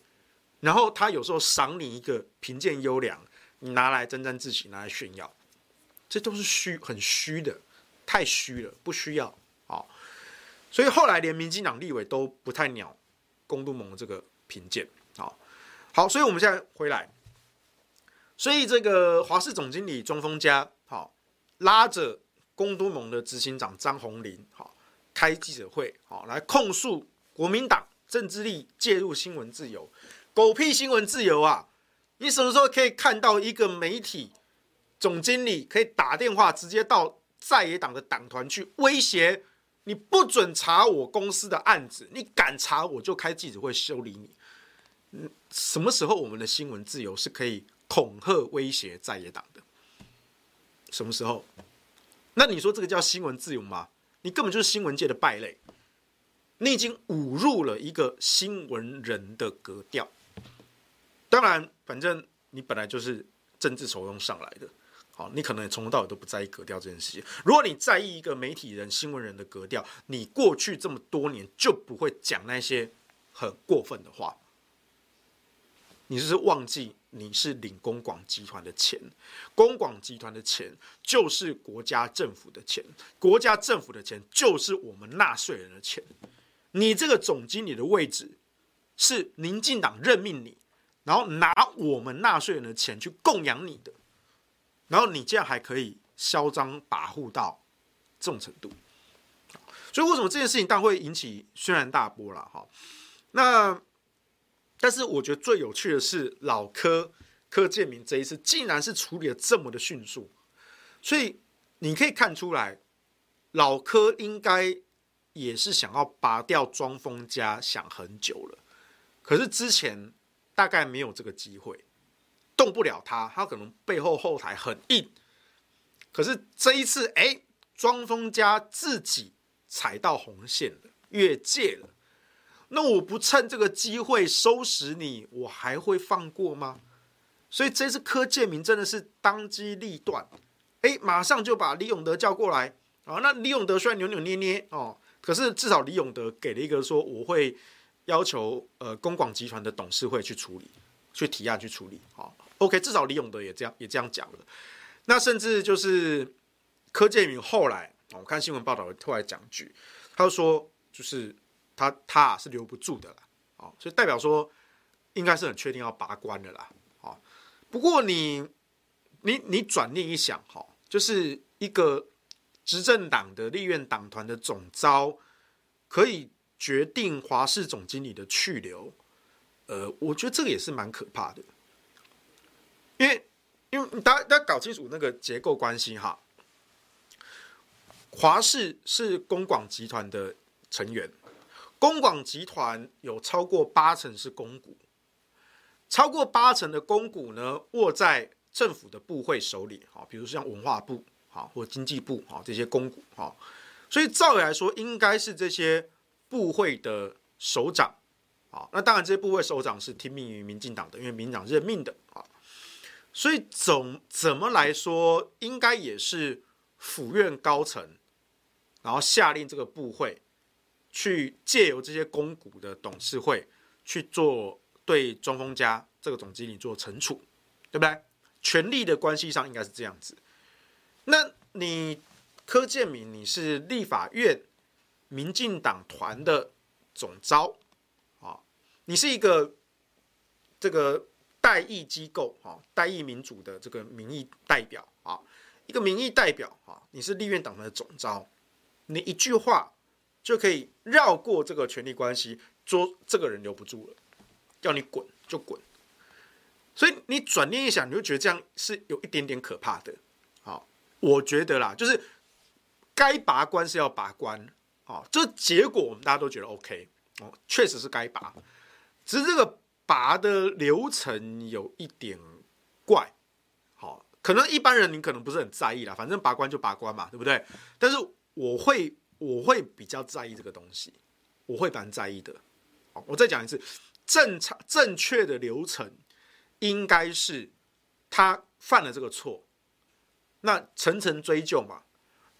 然后他有时候赏你一个评鉴优良，你拿来沾沾自喜，拿来炫耀，这都是虚很虚的，太虚了，不需要啊。所以后来连民进党立委都不太鸟公都盟的这个评鉴，好，好，所以我们现在回来。所以这个华视总经理庄丰家，好拉着公都盟的执行长张宏林，好开记者会，好来控诉国民党政治力介入新闻自由，狗屁新闻自由啊！你什么时候可以看到一个媒体总经理可以打电话直接到在野党的党团去威胁你，不准查我公司的案子，你敢查我就开记者会修理你。嗯，什么时候我们的新闻自由是可以？恐吓威胁在野党的，什么时候？那你说这个叫新闻自由吗？你根本就是新闻界的败类，你已经侮辱了一个新闻人的格调。当然，反正你本来就是政治酬庸上来的，好，你可能从头到尾都不在意格调这件事情。如果你在意一个媒体人、新闻人的格调，你过去这么多年就不会讲那些很过分的话。你是不是忘记？你是领公广集团的钱，公广集团的钱就是国家政府的钱，国家政府的钱就是我们纳税人的钱。你这个总经理的位置是民进党任命你，然后拿我们纳税人的钱去供养你的，然后你这样还可以嚣张跋扈到这种程度，所以为什么这件事情当然会引起轩然大波了哈？那。但是我觉得最有趣的是老柯柯建铭这一次竟然是处理的这么的迅速，所以你可以看出来，老柯应该也是想要拔掉庄丰家想很久了，可是之前大概没有这个机会，动不了他，他可能背后后台很硬，可是这一次，哎，庄丰家自己踩到红线了，越界了。那我不趁这个机会收拾你，我还会放过吗？所以这次柯建铭真的是当机立断，哎，马上就把李永德叫过来啊。那李永德虽然扭扭捏捏哦，可是至少李永德给了一个说我会要求呃公广集团的董事会去处理，去提案去处理。好，OK，至少李永德也这样也这样讲了。那甚至就是柯建铭后来，我看新闻报道突然讲句，他就说就是。他他是留不住的了，哦，所以代表说应该是很确定要拔关的啦，哦，不过你你你转念一想，哈，就是一个执政党的立院党团的总招可以决定华视总经理的去留，呃，我觉得这个也是蛮可怕的，因为因为大家大家搞清楚那个结构关系哈，华视是公广集团的成员。公广集团有超过八成是公股，超过八成的公股呢握在政府的部会手里，比如像文化部，好，或经济部好这些公股好，所以照理来说，应该是这些部会的首长，好，那当然这些部会首长是听命于民进党的，因为民党任命的啊，所以总怎么来说，应该也是府院高层，然后下令这个部会去借由这些公股的董事会去做对庄丰家这个总经理做惩处，对不对？权力的关系上应该是这样子。那你柯建铭，你是立法院民进党团的总召啊，你是一个这个代议机构啊，代议民主的这个民意代表啊，一个民意代表啊，你是立院党的总召，你一句话就可以绕过这个权力关系，说这个人留不住了，叫你滚就滚。所以你转念一想，你就觉得这样是有一点点可怕的。好，我觉得啦，就是该拔关是要拔关，好，这结果我们大家都觉得 OK 哦，确实是该拔，只是这个拔的流程有一点怪。好，可能一般人你可能不是很在意啦，反正拔关就拔关嘛，对不对？但是我会我会比较在意这个东西，我会蛮在意的。好，我再讲一次，正常正确的流程。应该是他犯了这个错，那层层追究嘛，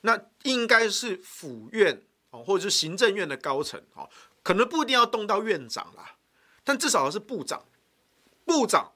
那应该是府院哦，或者是行政院的高层哦，可能不一定要动到院长啦，但至少是部长。部长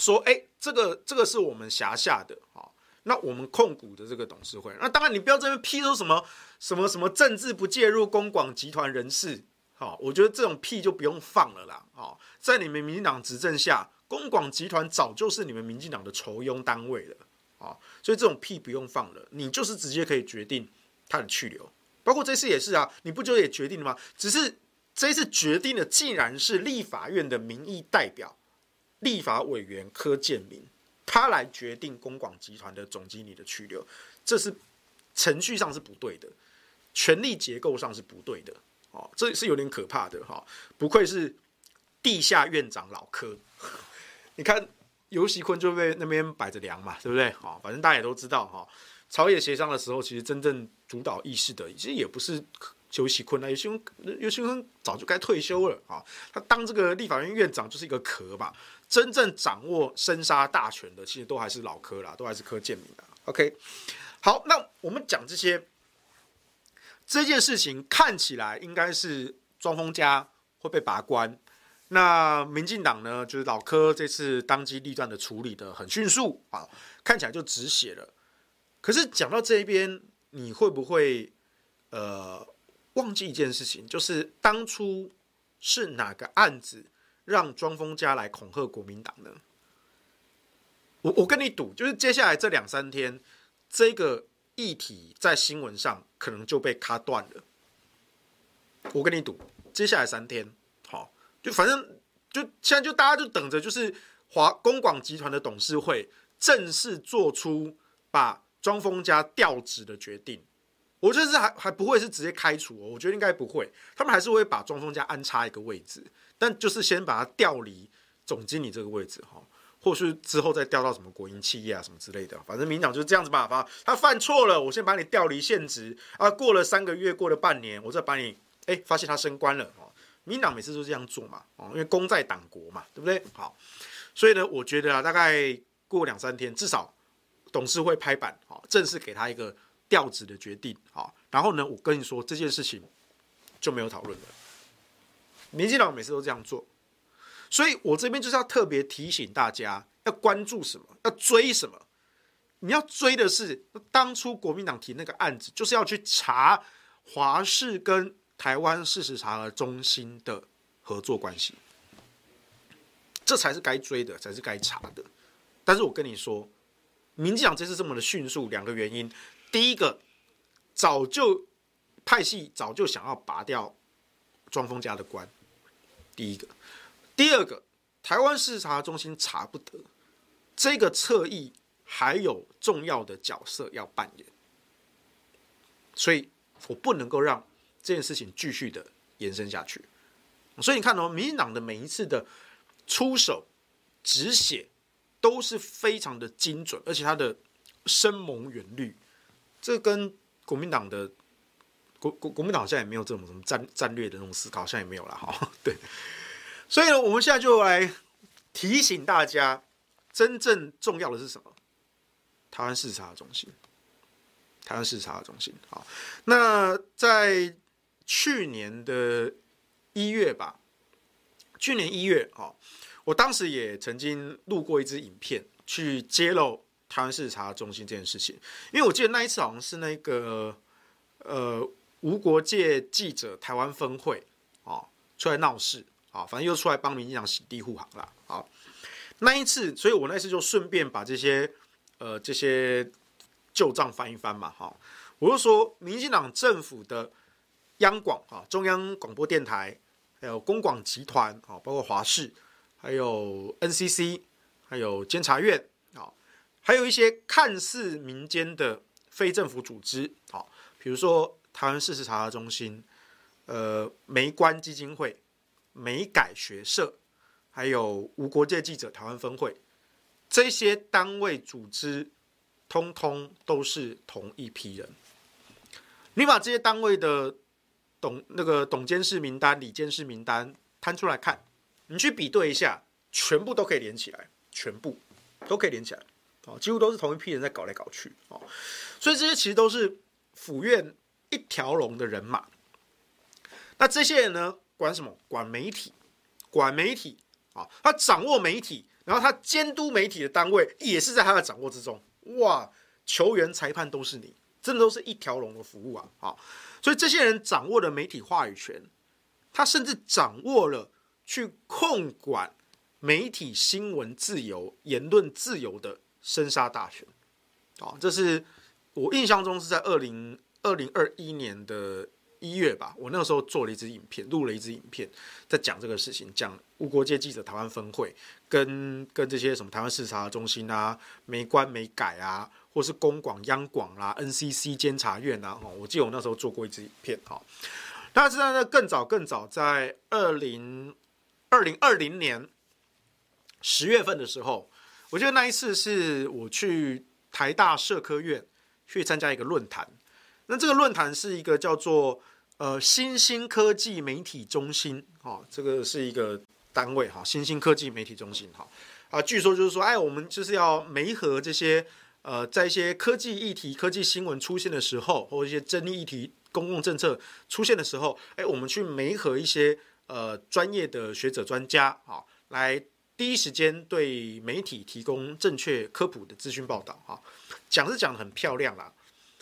说：“哎，这个这个是我们辖下的啊，那我们控股的这个董事会，那当然你不要这边批说什么什么什么政治不介入公广集团人事，好，我觉得这种屁就不用放了啦，啊，在你们民进党执政下。”公广集团早就是你们民进党的酬庸单位了啊，所以这种屁不用放了，你就是直接可以决定他的去留，包括这次也是啊，你不就也决定了吗？只是这次决定的竟然是立法院的民意代表、立法委员柯建铭，他来决定公广集团的总经理的去留，这是程序上是不对的，权力结构上是不对的，哦，这是有点可怕的哈，不愧是地下院长老柯。你看游锡堃就被那边摆着凉嘛，对不对？好，反正大家也都知道哈。朝野协商的时候，其实真正主导议事的，其实也不是游锡堃啊。游锡堃，游锡堃早就该退休了啊。他当这个立法院院长就是一个壳吧。真正掌握生杀大权的，其实都还是老柯啦，都还是柯建铭啦。OK，好，那我们讲这些这件事情，看起来应该是庄丰家会被拔关。那民进党呢，就是老柯这次当机立断的处理的很迅速啊，看起来就止血了。可是讲到这一边，你会不会呃忘记一件事情？就是当初是哪个案子让庄丰家来恐吓国民党呢？我我跟你赌，就是接下来这两三天，这个议题在新闻上可能就被卡断了。我跟你赌，接下来三天。好就反正就现在就大家就等着，就是华公广集团的董事会正式做出把庄丰家调职的决定。我觉得是还还不会是直接开除哦，我觉得应该不会，他们还是会把庄丰家安插一个位置，但就是先把他调离总经理这个位置哈，或是之后再调到什么国营企业啊什么之类的。反正民党就是这样子办法，他犯错了，我先把你调离现职啊，过了三个月，过了半年，我再把你哎发现他升官了哦。民党每次都这样做嘛，哦，因为功在党国嘛，对不对？好，所以呢，我觉得啊，大概过两三天，至少董事会拍板，好，正式给他一个调职的决定，好，然后呢，我跟你说这件事情就没有讨论了。民进党每次都这样做，所以我这边就是要特别提醒大家，要关注什么，要追什么。你要追的是当初国民党提那个案子，就是要去查华视跟。台湾事实查核中心的合作关系，这才是该追的，才是该查的。但是我跟你说，民进党这次这么的迅速，两个原因：第一个，早就派系早就想要拔掉庄丰家的关；第一个，第二个，台湾视察中心查不得，这个侧翼还有重要的角色要扮演，所以我不能够让。这件事情继续的延伸下去，所以你看哦，民进党的每一次的出手止血都是非常的精准，而且他的深谋远虑。这跟国民党的国国国民党好像也没有这种什么战战略的那种思考，好像也没有了哈。对，所以呢，我们现在就来提醒大家，真正重要的是什么？台湾视察中心，台湾视察中心。好，那在去年的一月吧，去年一月啊，我当时也曾经录过一支影片，去揭露台湾市查中心这件事情。因为我记得那一次好像是那个呃无国界记者台湾分会啊出来闹事啊，反正又出来帮民进党洗地护航了。啊，那一次，所以我那一次就顺便把这些。呃，这些旧账翻一翻嘛，哈，我就说，民进党政府的央广啊，中央广播电台，还有公广集团啊，包括华视，还有 NCC，还有监察院，还有一些看似民间的非政府组织啊，比如说台湾事实查核中心，呃，媒观基金会、美改学社，还有无国界记者台湾分会。这些单位组织，通通都是同一批人。你把这些单位的董那个董监事名单、李监事名单摊出来看，你去比对一下，全部都可以连起来，全部都可以连起来，哦，几乎都是同一批人在搞来搞去，哦，所以这些其实都是府院一条龙的人马。那这些人呢，管什么？管媒体，管媒体啊，他掌握媒体。然后他监督媒体的单位也是在他的掌握之中，哇！球员、裁判都是你，真的都是一条龙的服务啊！所以这些人掌握了媒体话语权，他甚至掌握了去控管媒体新闻自由、言论自由的生杀大权。啊，这是我印象中是在二零二零二一年的。一月吧，我那个时候做了一支影片，录了一支影片，在讲这个事情，讲无国界记者台湾分会跟跟这些什么台湾视察中心啊、没关没改啊，或是公广央广啦、NCC 监察院啊，我记得我那时候做过一支影片，哈。但是在那更早更早，在二零二零二零年十月份的时候，我记得那一次是我去台大社科院去参加一个论坛，那这个论坛是一个叫做。呃，新兴科技媒体中心，哈、哦，这个是一个单位，哈、新兴科技媒体中心，哈、啊，据说就是说，哎，我们就是要媒合这些，呃，在一些科技议题、科技新闻出现的时候，或一些争议议题、公共政策出现的时候，哎，我们去媒合一些呃专业的学者专家，啊、来第一时间对媒体提供正确科普的资讯报道，哈、讲是讲得很漂亮啦，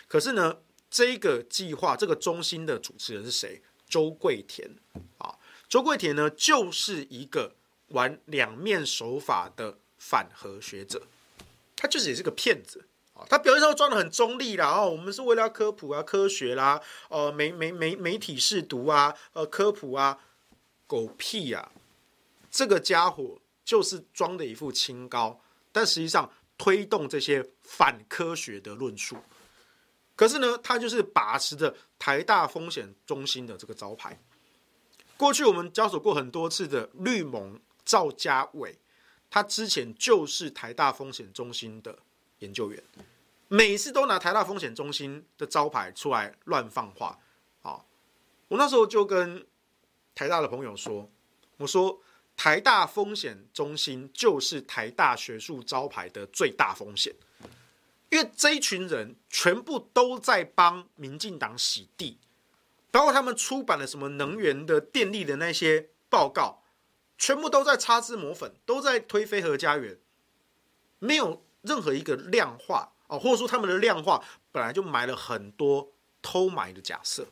可是呢。这个计划，这个中心的主持人是谁？周桂田啊，周桂田呢，就是一个玩两面手法的反核学者，他就是也是个骗子啊。他表面上装得很中立啦，哦，我们是为了科普啊、科学啦，呃，媒媒媒媒体试读啊，呃，科普啊，狗屁呀、啊！这个家伙就是装的一副清高，但实际上推动这些反科学的论述。可是呢，他就是把持着台大风险中心的这个招牌。过去我们交手过很多次的绿盟赵家伟，他之前就是台大风险中心的研究员，每次都拿台大风险中心的招牌出来乱放话。啊，我那时候就跟台大的朋友说，我说台大风险中心就是台大学术招牌的最大风险。因为这一群人全部都在帮民进党洗地，包括他们出版了什么能源的、电力的那些报告，全部都在擦脂抹粉，都在推非核家园，没有任何一个量化啊，或者说他们的量化本来就埋了很多偷买的假设，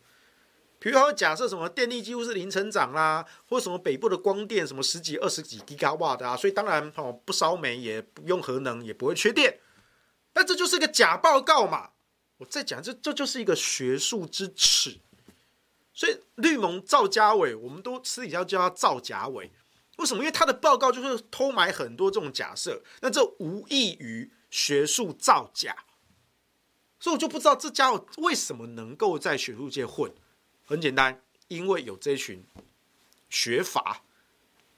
比如说假设什么电力几乎是零成长啦，或什么北部的光电什么十几、二十几吉瓦的啊，所以当然哦不烧煤也不用核能也不会缺电。那这就是一个假报告嘛！我在讲，这这就是一个学术之耻。所以绿盟赵家伟，我们都私底下叫他赵家伟。为什么？因为他的报告就是偷买很多这种假设，那这无异于学术造假。所以我就不知道这家伙为什么能够在学术界混。很简单，因为有这群学阀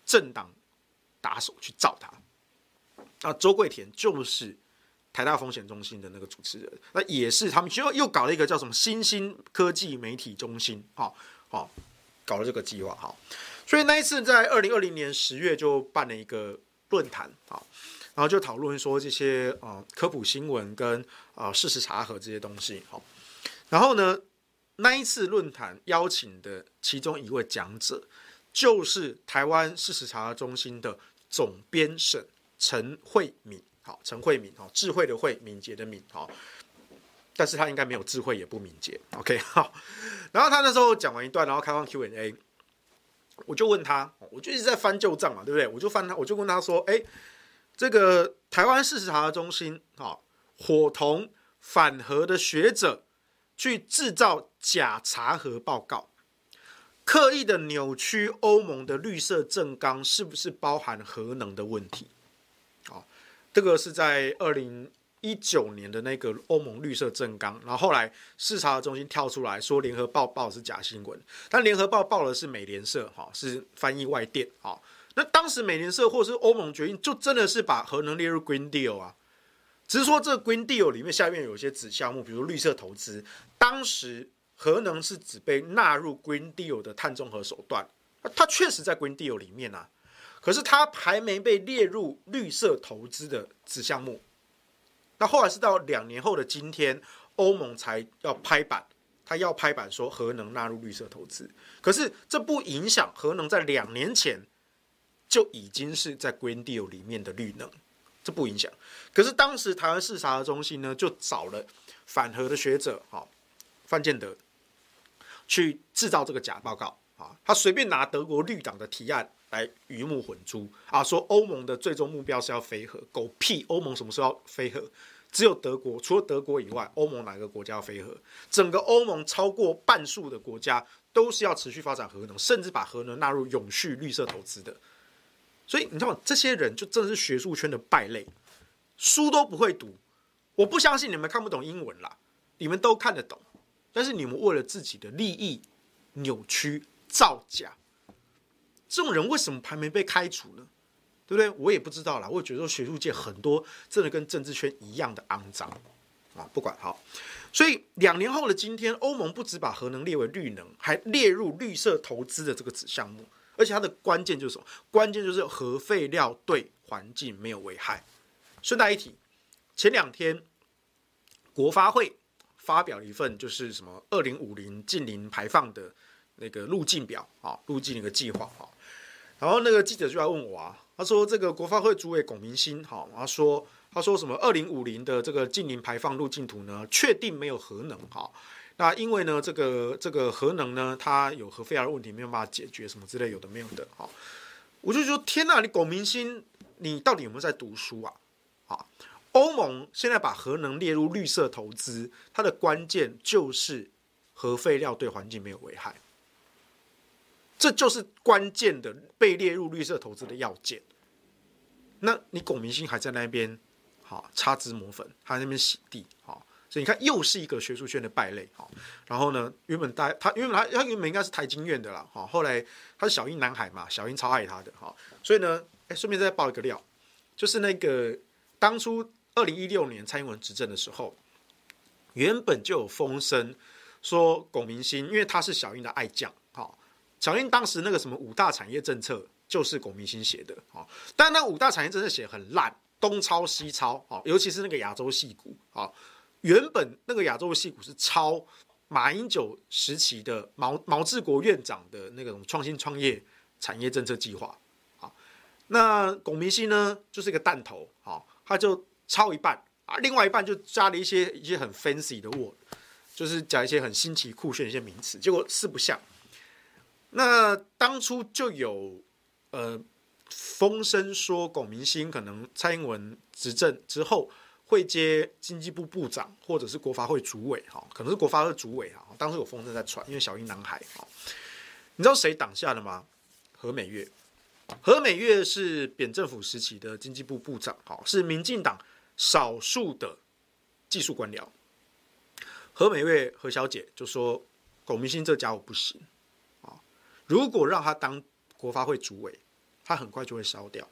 政党打手去罩他。那，周桂田就是。台大风险中心的那个主持人，那也是他们就又搞了一个叫什么新兴科技媒体中心，好，好，搞了这个计划，好，所以那一次在二零二零年十月就办了一个论坛，好，然后就讨论说这些呃科普新闻跟呃事实查核这些东西，好，然后呢，那一次论坛邀请的其中一位讲者，就是台湾事实查核中心的总编审陈慧敏。好，陈慧敏，好，智慧的慧，敏捷的敏，好，但是他应该没有智慧，也不敏捷，OK，好，然后他那时候讲完一段，然后开放 Q&A，我就问他，我就一直在翻旧账嘛，对不对？我就翻他，我就问他说，哎，这个台湾事实查核中心，好，伙同反核的学者去制造假查核报告，刻意的扭曲欧盟的绿色正纲，是不是包含核能的问题？这个是在二零一九年的那个欧盟绿色正纲，然后后来视察中心跳出来说联合报报是假新闻，但联合报报的是美联社哈，是翻译外电哈。那当时美联社或是欧盟决定，就真的是把核能列入 Green Deal 啊，只是说这 Green Deal 里面下面有一些子项目，比如绿色投资，当时核能是只被纳入 Green Deal 的碳中和手段，它确实在 Green Deal 里面啊。可是它还没被列入绿色投资的子项目，那后来是到两年后的今天，欧盟才要拍板，他要拍板说核能纳入绿色投资。可是这不影响核能在两年前就已经是在 Green Deal 里面的绿能，这不影响。可是当时台湾视察的中心呢，就找了反核的学者，哈，范建德，去制造这个假报告，啊，他随便拿德国绿党的提案。来鱼目混珠啊！说欧盟的最终目标是要非核，狗屁！欧盟什么时候要非核？只有德国，除了德国以外，欧盟哪个国家要非核？整个欧盟超过半数的国家都是要持续发展核能，甚至把核能纳入永续绿色投资的。所以你知道？这些人就真的是学术圈的败类，书都不会读。我不相信你们看不懂英文啦，你们都看得懂，但是你们为了自己的利益扭曲造假。这种人为什么还没被开除呢？对不对？我也不知道啦。我也觉得说学术界很多真的跟政治圈一样的肮脏啊！不管好，所以两年后的今天，欧盟不只把核能列为绿能，还列入绿色投资的这个子项目，而且它的关键就是什么？关键就是核废料对环境没有危害。顺带一提，前两天国发会发表了一份就是什么二零五零近零排放的那个路径表啊，路径那个计划啊。然后那个记者就来问我啊，他说这个国发会主委龚明鑫，好，他说他说什么二零五零的这个近零排放路径图呢，确定没有核能，哈，那因为呢这个这个核能呢，它有核废料的问题没有办法解决，什么之类有的没有的，哈，我就说天哪，你龚明鑫，你到底有没有在读书啊？啊，欧盟现在把核能列入绿色投资，它的关键就是核废料对环境没有危害。这就是关键的被列入绿色投资的要件。那你龚明鑫还在那边，好擦脂抹粉，还在那边洗地，好，所以你看又是一个学术圈的败类，哈。然后呢，原本大他原本他他原本应该是台经院的啦，哈，后来他是小英男孩嘛，小英超爱他的，哈，所以呢，哎，顺便再爆一个料，就是那个当初二零一六年蔡英文执政的时候，原本就有风声说龚明鑫，因为他是小英的爱将。哈小英当时那个什么五大产业政策就是龚明鑫写的，哈，但那五大产业政策写很烂，东抄西抄，啊，尤其是那个亚洲矽谷，啊，原本那个亚洲戏骨是抄马英九时期的毛毛治国院长的那种创新创业产业政策计划，啊，那龚明鑫呢就是一个弹头，啊，他就抄一半，啊，另外一半就加了一些一些很 fancy 的 word，就是讲一些很新奇酷炫的一些名词，结果四不像。那当初就有呃风声说，龚明鑫可能蔡英文执政之后会接经济部部长，或者是国发会主委哈，可能是国发会主委哈。当时有风声在传，因为小英男孩哈。你知道谁挡下的吗？何美月，何美月是扁政府时期的经济部部长哈，是民进党少数的技术官僚。何美月何小姐就说，龚明鑫这家伙不行啊。如果让他当国发会主委，他很快就会烧掉，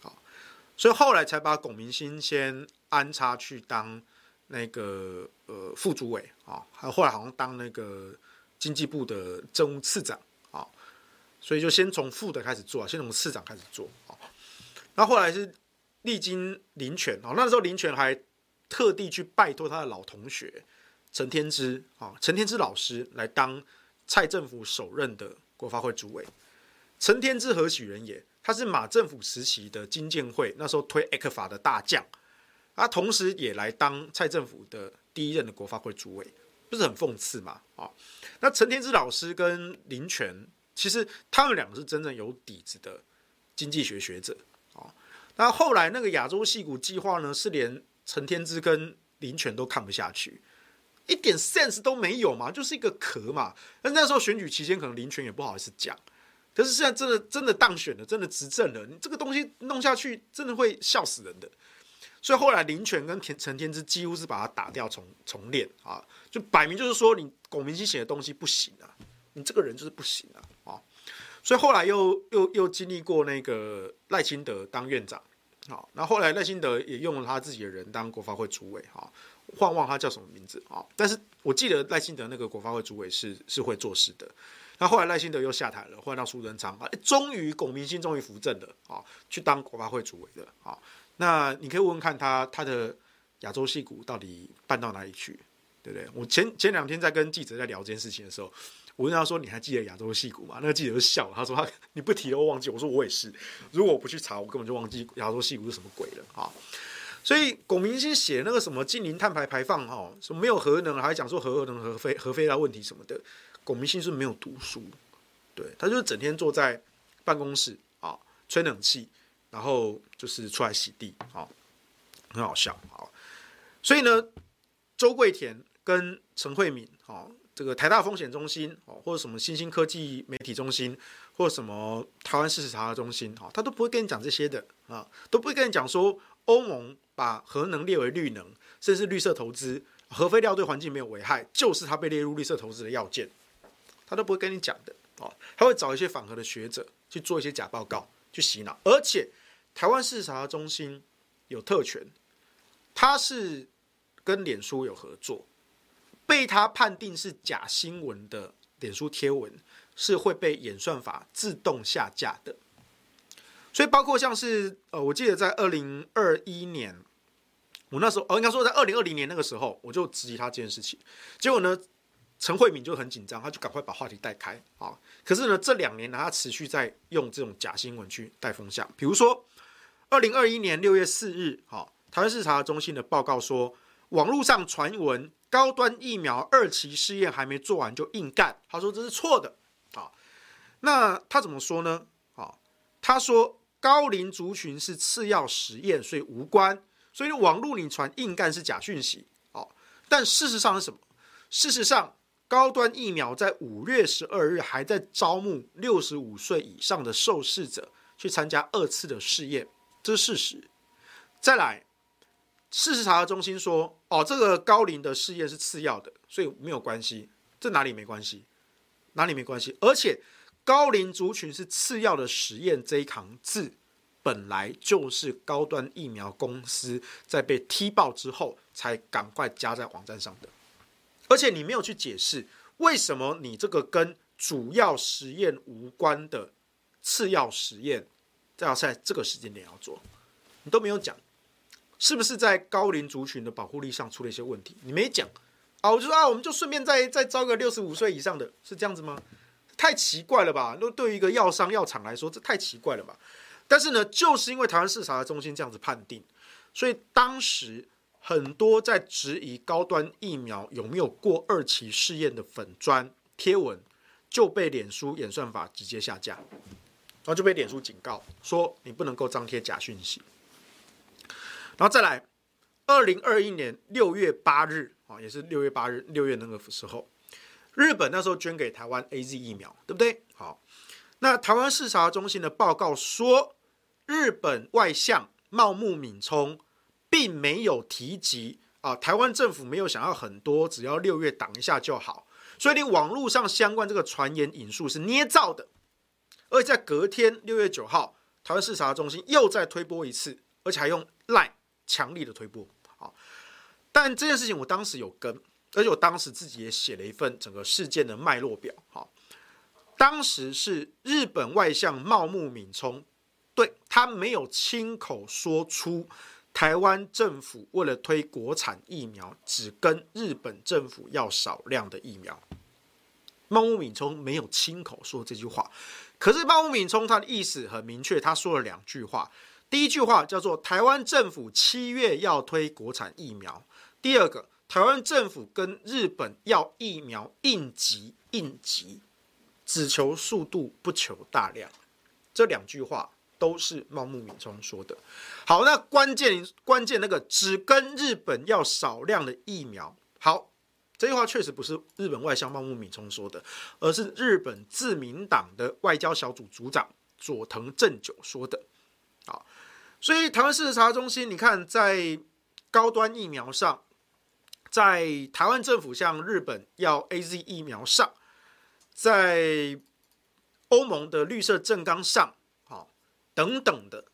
好，所以后来才把龚明鑫先安插去当那个呃副主委啊，还后来好像当那个经济部的政务次长啊，所以就先从副的开始做，先从次长开始做啊。那后来是历经林权啊，那时候林权还特地去拜托他的老同学陈天之啊，陈天之老师来当蔡政府首任的国发会主委。陈天之何许人也？他是马政府时期的经建会那时候推 ECFA 的大将，他同时也来当蔡政府的第一任的国发会主委，不是很讽刺吗？啊，那陈天之老师跟林全，其实他们两个是真正有底子的经济学学者啊。那后来那个亚洲矽谷计划呢，是连陈天之跟林全都看不下去，一点 sense 都没有嘛，就是一个壳嘛。那那时候选举期间，可能林全也不好意思讲。可是现在真的真的当选了，真的执政了，你这个东西弄下去，真的会笑死人的。所以后来林全跟田陈天之几乎是把他打掉重重练啊，就摆明就是说你龚明鑫写的东西不行啊，你这个人就是不行啊啊。所以后来又又又经历过那个赖清德当院长，好，那后来赖清德也用了他自己的人当国发会主委哈，忘忘他叫什么名字啊？但是我记得赖清德那个国发会主委是是会做事的。那后来赖清德又下台了，换到苏贞昌啊，终于龚明鑫终于扶正了啊，去当国发会主委的啊。那你可以问问看他他的亚洲戏骨到底办到哪里去，对不对？我前前两天在跟记者在聊这件事情的时候，我问他说：“你还记得亚洲戏骨吗？”那个记者就笑了，他说：“他你不提了，我忘记。”我说：“我也是，如果我不去查，我根本就忘记亚洲戏骨是什么鬼了啊。”所以龚明鑫写那个什么近零碳排排放哈，什么没有核能，还讲说核能核废核废料问题什么的。龚明鑫是没有读书，对，他就是整天坐在办公室啊，吹冷气，然后就是出来洗地啊，很好笑好。所以呢，周桂田跟陈慧敏哦，这个台大风险中心哦，或者什么新兴科技媒体中心，或者什么台湾事实查核中心啊，他都不会跟你讲这些的啊，都不会跟你讲说欧盟把核能列为绿能，甚至绿色投资，核废料对环境没有危害，就是它被列入绿色投资的要件。他都不会跟你讲的哦，他会找一些反核的学者去做一些假报告，去洗脑。而且，台湾事实查中心有特权，他是跟脸书有合作，被他判定是假新闻的脸书贴文是会被演算法自动下架的。所以，包括像是呃，我记得在二零二一年，我那时候，哦，应该说在二零二零年那个时候，我就质疑他这件事情，结果呢？陈慧敏就很紧张，他就赶快把话题带开啊。可是呢，这两年呢，他持续在用这种假新闻去带风向。比如说，二零二一年六月四日，哈，台湾事实查中心的报告说，网络上传闻高端疫苗二期试验还没做完就硬干，他说这是错的啊。那他怎么说呢？啊，他说高龄族群是次要实验，所以无关。所以网络你传硬干是假讯息。哦，但事实上是什么？事实上。高端疫苗在五月十二日还在招募六十五岁以上的受试者去参加二次的试验，这是事实。再来，事实查核中心说，哦，这个高龄的试验是次要的，所以没有关系。这哪里没关系？哪里没关系？而且高龄族群是次要的实验这一行字，本来就是高端疫苗公司在被踢爆之后才赶快加在网站上的。而且你没有去解释为什么你这个跟主要实验无关的次要实验，要在这个时间点要做，你都没有讲，是不是在高龄族群的保护力上出了一些问题？你没讲啊，我就说啊，我们就顺便再再招个六十五岁以上的，是这样子吗？太奇怪了吧？那对于一个药商药厂来说，这太奇怪了吧？但是呢，就是因为台湾事实查核中心这样子判定，所以当时。很多在质疑高端疫苗有没有过二期试验的粉砖贴文，就被脸书演算法直接下架，然后就被脸书警告说你不能够张贴假讯息。然后再来，二零二一年六月八日啊，也是六月八日，六月那个时候，日本那时候捐给台湾 AZ 疫苗，对不对？好，那台湾视察中心的报告说，日本外相茂木敏充。并没有提及啊，台湾政府没有想要很多，只要六月挡一下就好，所以你网络上相关这个传言引述是捏造的，而且在隔天六月九号，台湾事实查核中心又再推播一次，而且还用赖强力的推播，好，但这件事情我当时有跟，而且我当时自己也写了一份整个事件的脉络表。好，当时是日本外相茂木敏充，对，他没有亲口说出台湾政府为了推国产疫苗，只跟日本政府要少量的疫苗。茂木敏充没有亲口说这句话，可是茂木敏充他的意思很明确，他说了两句话。第一句话叫做台湾政府七月要推国产疫苗，第二个台湾政府跟日本要疫苗应急应急，只求速度不求大量。这两句话都是茂木敏充说的。好，那关键关键那个只跟日本要少量的疫苗，好。这句话确实不是日本外相茂木敏充说的，而是日本自民党的外交小组组长佐藤正久说的。好，所以台湾事实查中心，你看在高端疫苗上，在台湾政府向日本要 AZ 疫苗上，在欧盟的绿色政纲上，好，等等的，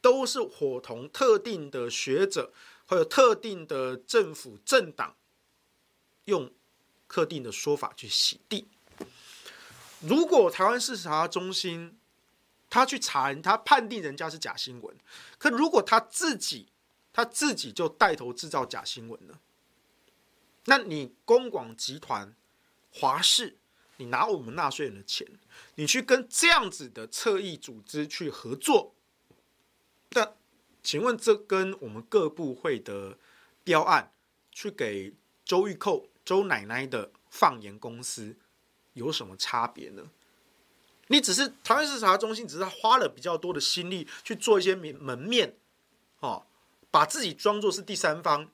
都是伙同特定的学者或者特定的政府政党。用特定的说法去洗地。如果台湾事实查中心他去查人，他判定人家是假新闻，可如果他自己他自己就带头制造假新闻呢？那你公广集团华视，你拿我们纳税人的钱，你去跟这样子的侧翼组织去合作，那请问这跟我们各部会的标案去给周玉蔻？周奶奶的放言公司有什么差别呢？你只是台湾事实查中心，只是花了比较多的心力去做一些门门面，哦，把自己装作是第三方，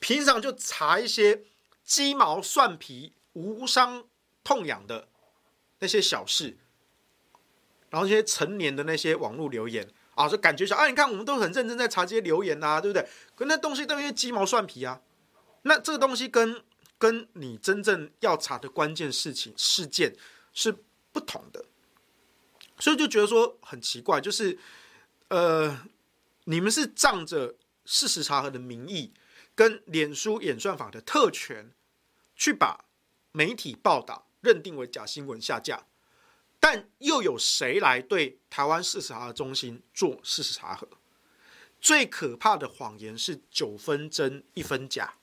平常就查一些鸡毛蒜皮、无伤痛痒的那些小事，然后这些成年的那些网络留言啊，就感觉像啊，你看我们都很认真在查这些留言呐、啊，对不对？可那东西都是鸡毛蒜皮啊，那这个东西跟跟你真正要查的关键事情事件是不同的，所以就觉得说很奇怪，就是呃，你们是仗着事实查核的名义，跟脸书演算法的特权，去把媒体报道认定为假新闻下架，但又有谁来对台湾事实查核中心做事实查核？最可怕的谎言是九分真一分假。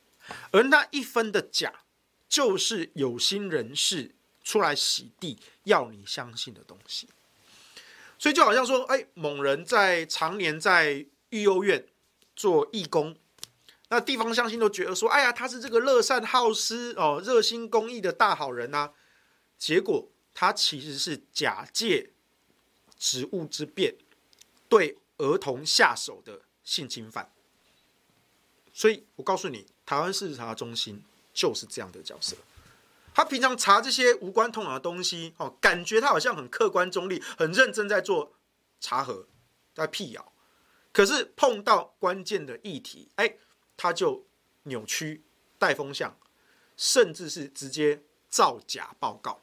而那一分的假，就是有心人士出来洗地，要你相信的东西。所以就好像说，哎，某人在常年在育幼院做义工，那地方乡亲都觉得说，哎呀，他是这个乐善好施哦，热心公益的大好人呐。结果他其实是假借职务之便，对儿童下手的性侵犯。所以我告诉你。台湾事实查中心就是这样的角色，他平常查这些无关痛痒的东西，哦，感觉他好像很客观中立，很认真在做查核，在辟谣。可是碰到关键的议题，哎，他就扭曲、带风向，甚至是直接造假报告。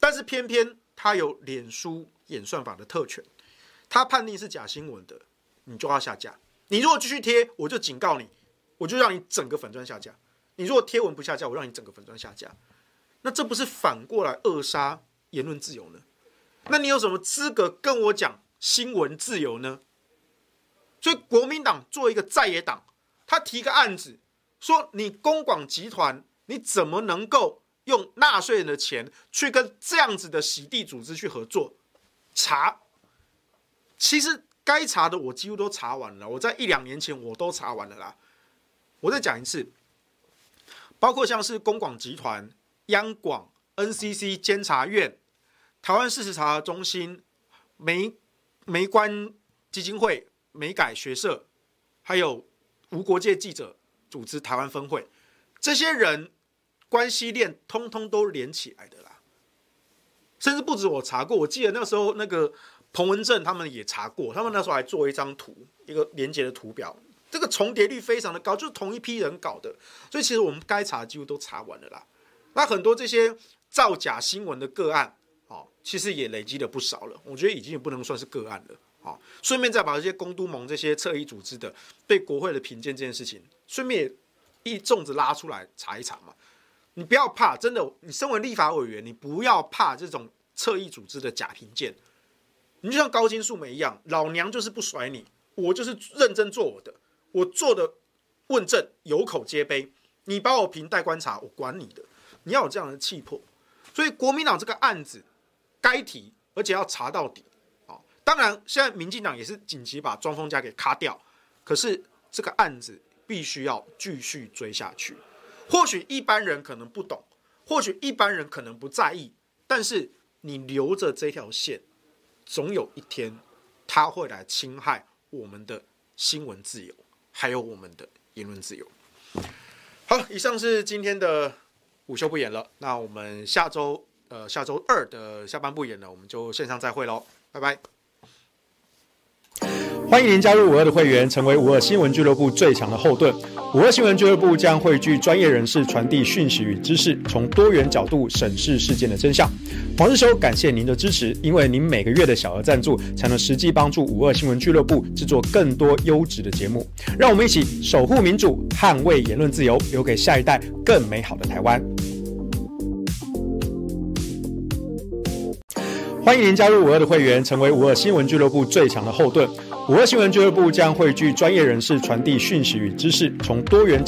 但是偏偏他有脸书演算法的特权，他判定是假新闻的，你就要下架。你如果继续贴，我就警告你。我就让你整个粉砖下架。你如果贴文不下架，我让你整个粉砖下架。那这不是反过来扼杀言论自由呢？那你有什么资格跟我讲新闻自由呢？所以国民党作为一个在野党，他提个案子，说你公广集团，你怎么能够用纳税人的钱去跟这样子的洗地组织去合作查？其实该查的我几乎都查完了，我在一两年前我都查完了啦。我再讲一次，包括像是公广集团、央广、NCC 监察院、台湾事实查核中心、媒媒观基金会、美改学社，还有无国界记者组织台湾分会，这些人关系链通通都连起来的啦。甚至不止我查过，我记得那时候那个彭文正他们也查过，他们那时候还做一张图，一个连结的图表。这个重叠率非常的高，就是同一批人搞的，所以其实我们该查的几乎都查完了啦。那很多这些造假新闻的个案，哦，其实也累积了不少了。我觉得已经也不能算是个案了，好，顺便再把这些公都盟这些侧翼组织的对国会的评鉴这件事情，顺便一粽子拉出来查一查嘛。你不要怕，真的，你身为立法委员，你不要怕这种侧翼组织的假评鉴。你就像高金素梅一样，老娘就是不甩你，我就是认真做我的，我做的问政有口皆碑。你把我评待观察，我管你的。你要有这样的气魄。所以国民党这个案子该提，而且要查到底。啊当然，现在民进党也是紧急把庄丰家给卡掉，可是这个案子必须要继续追下去。或许一般人可能不懂，或许一般人可能不在意，但是你留着这条线，总有一天他会来侵害我们的新闻自由，还有我们的言论自由。好，以上是今天的午休不演了。那我们下周呃下周二的下半部演了，我们就线上再会喽，拜拜。欢迎您加入五二的会员，成为五二新闻俱乐部最强的后盾。五二新闻俱乐部将汇聚专业人士，传递讯息与知识，从多元角度审视事件的真相。黄日修，感谢您的支持，因为您每个月的小额赞助，才能实际帮助五二新闻俱乐部制作更多优质的节目。让我们一起守护民主，捍卫言论自由，留给下一代更美好的台湾。欢迎您加入五二的会员，成为五二新闻俱乐部最强的后盾。五二新闻俱乐部将汇聚专业人士，传递讯息与知识，从多元。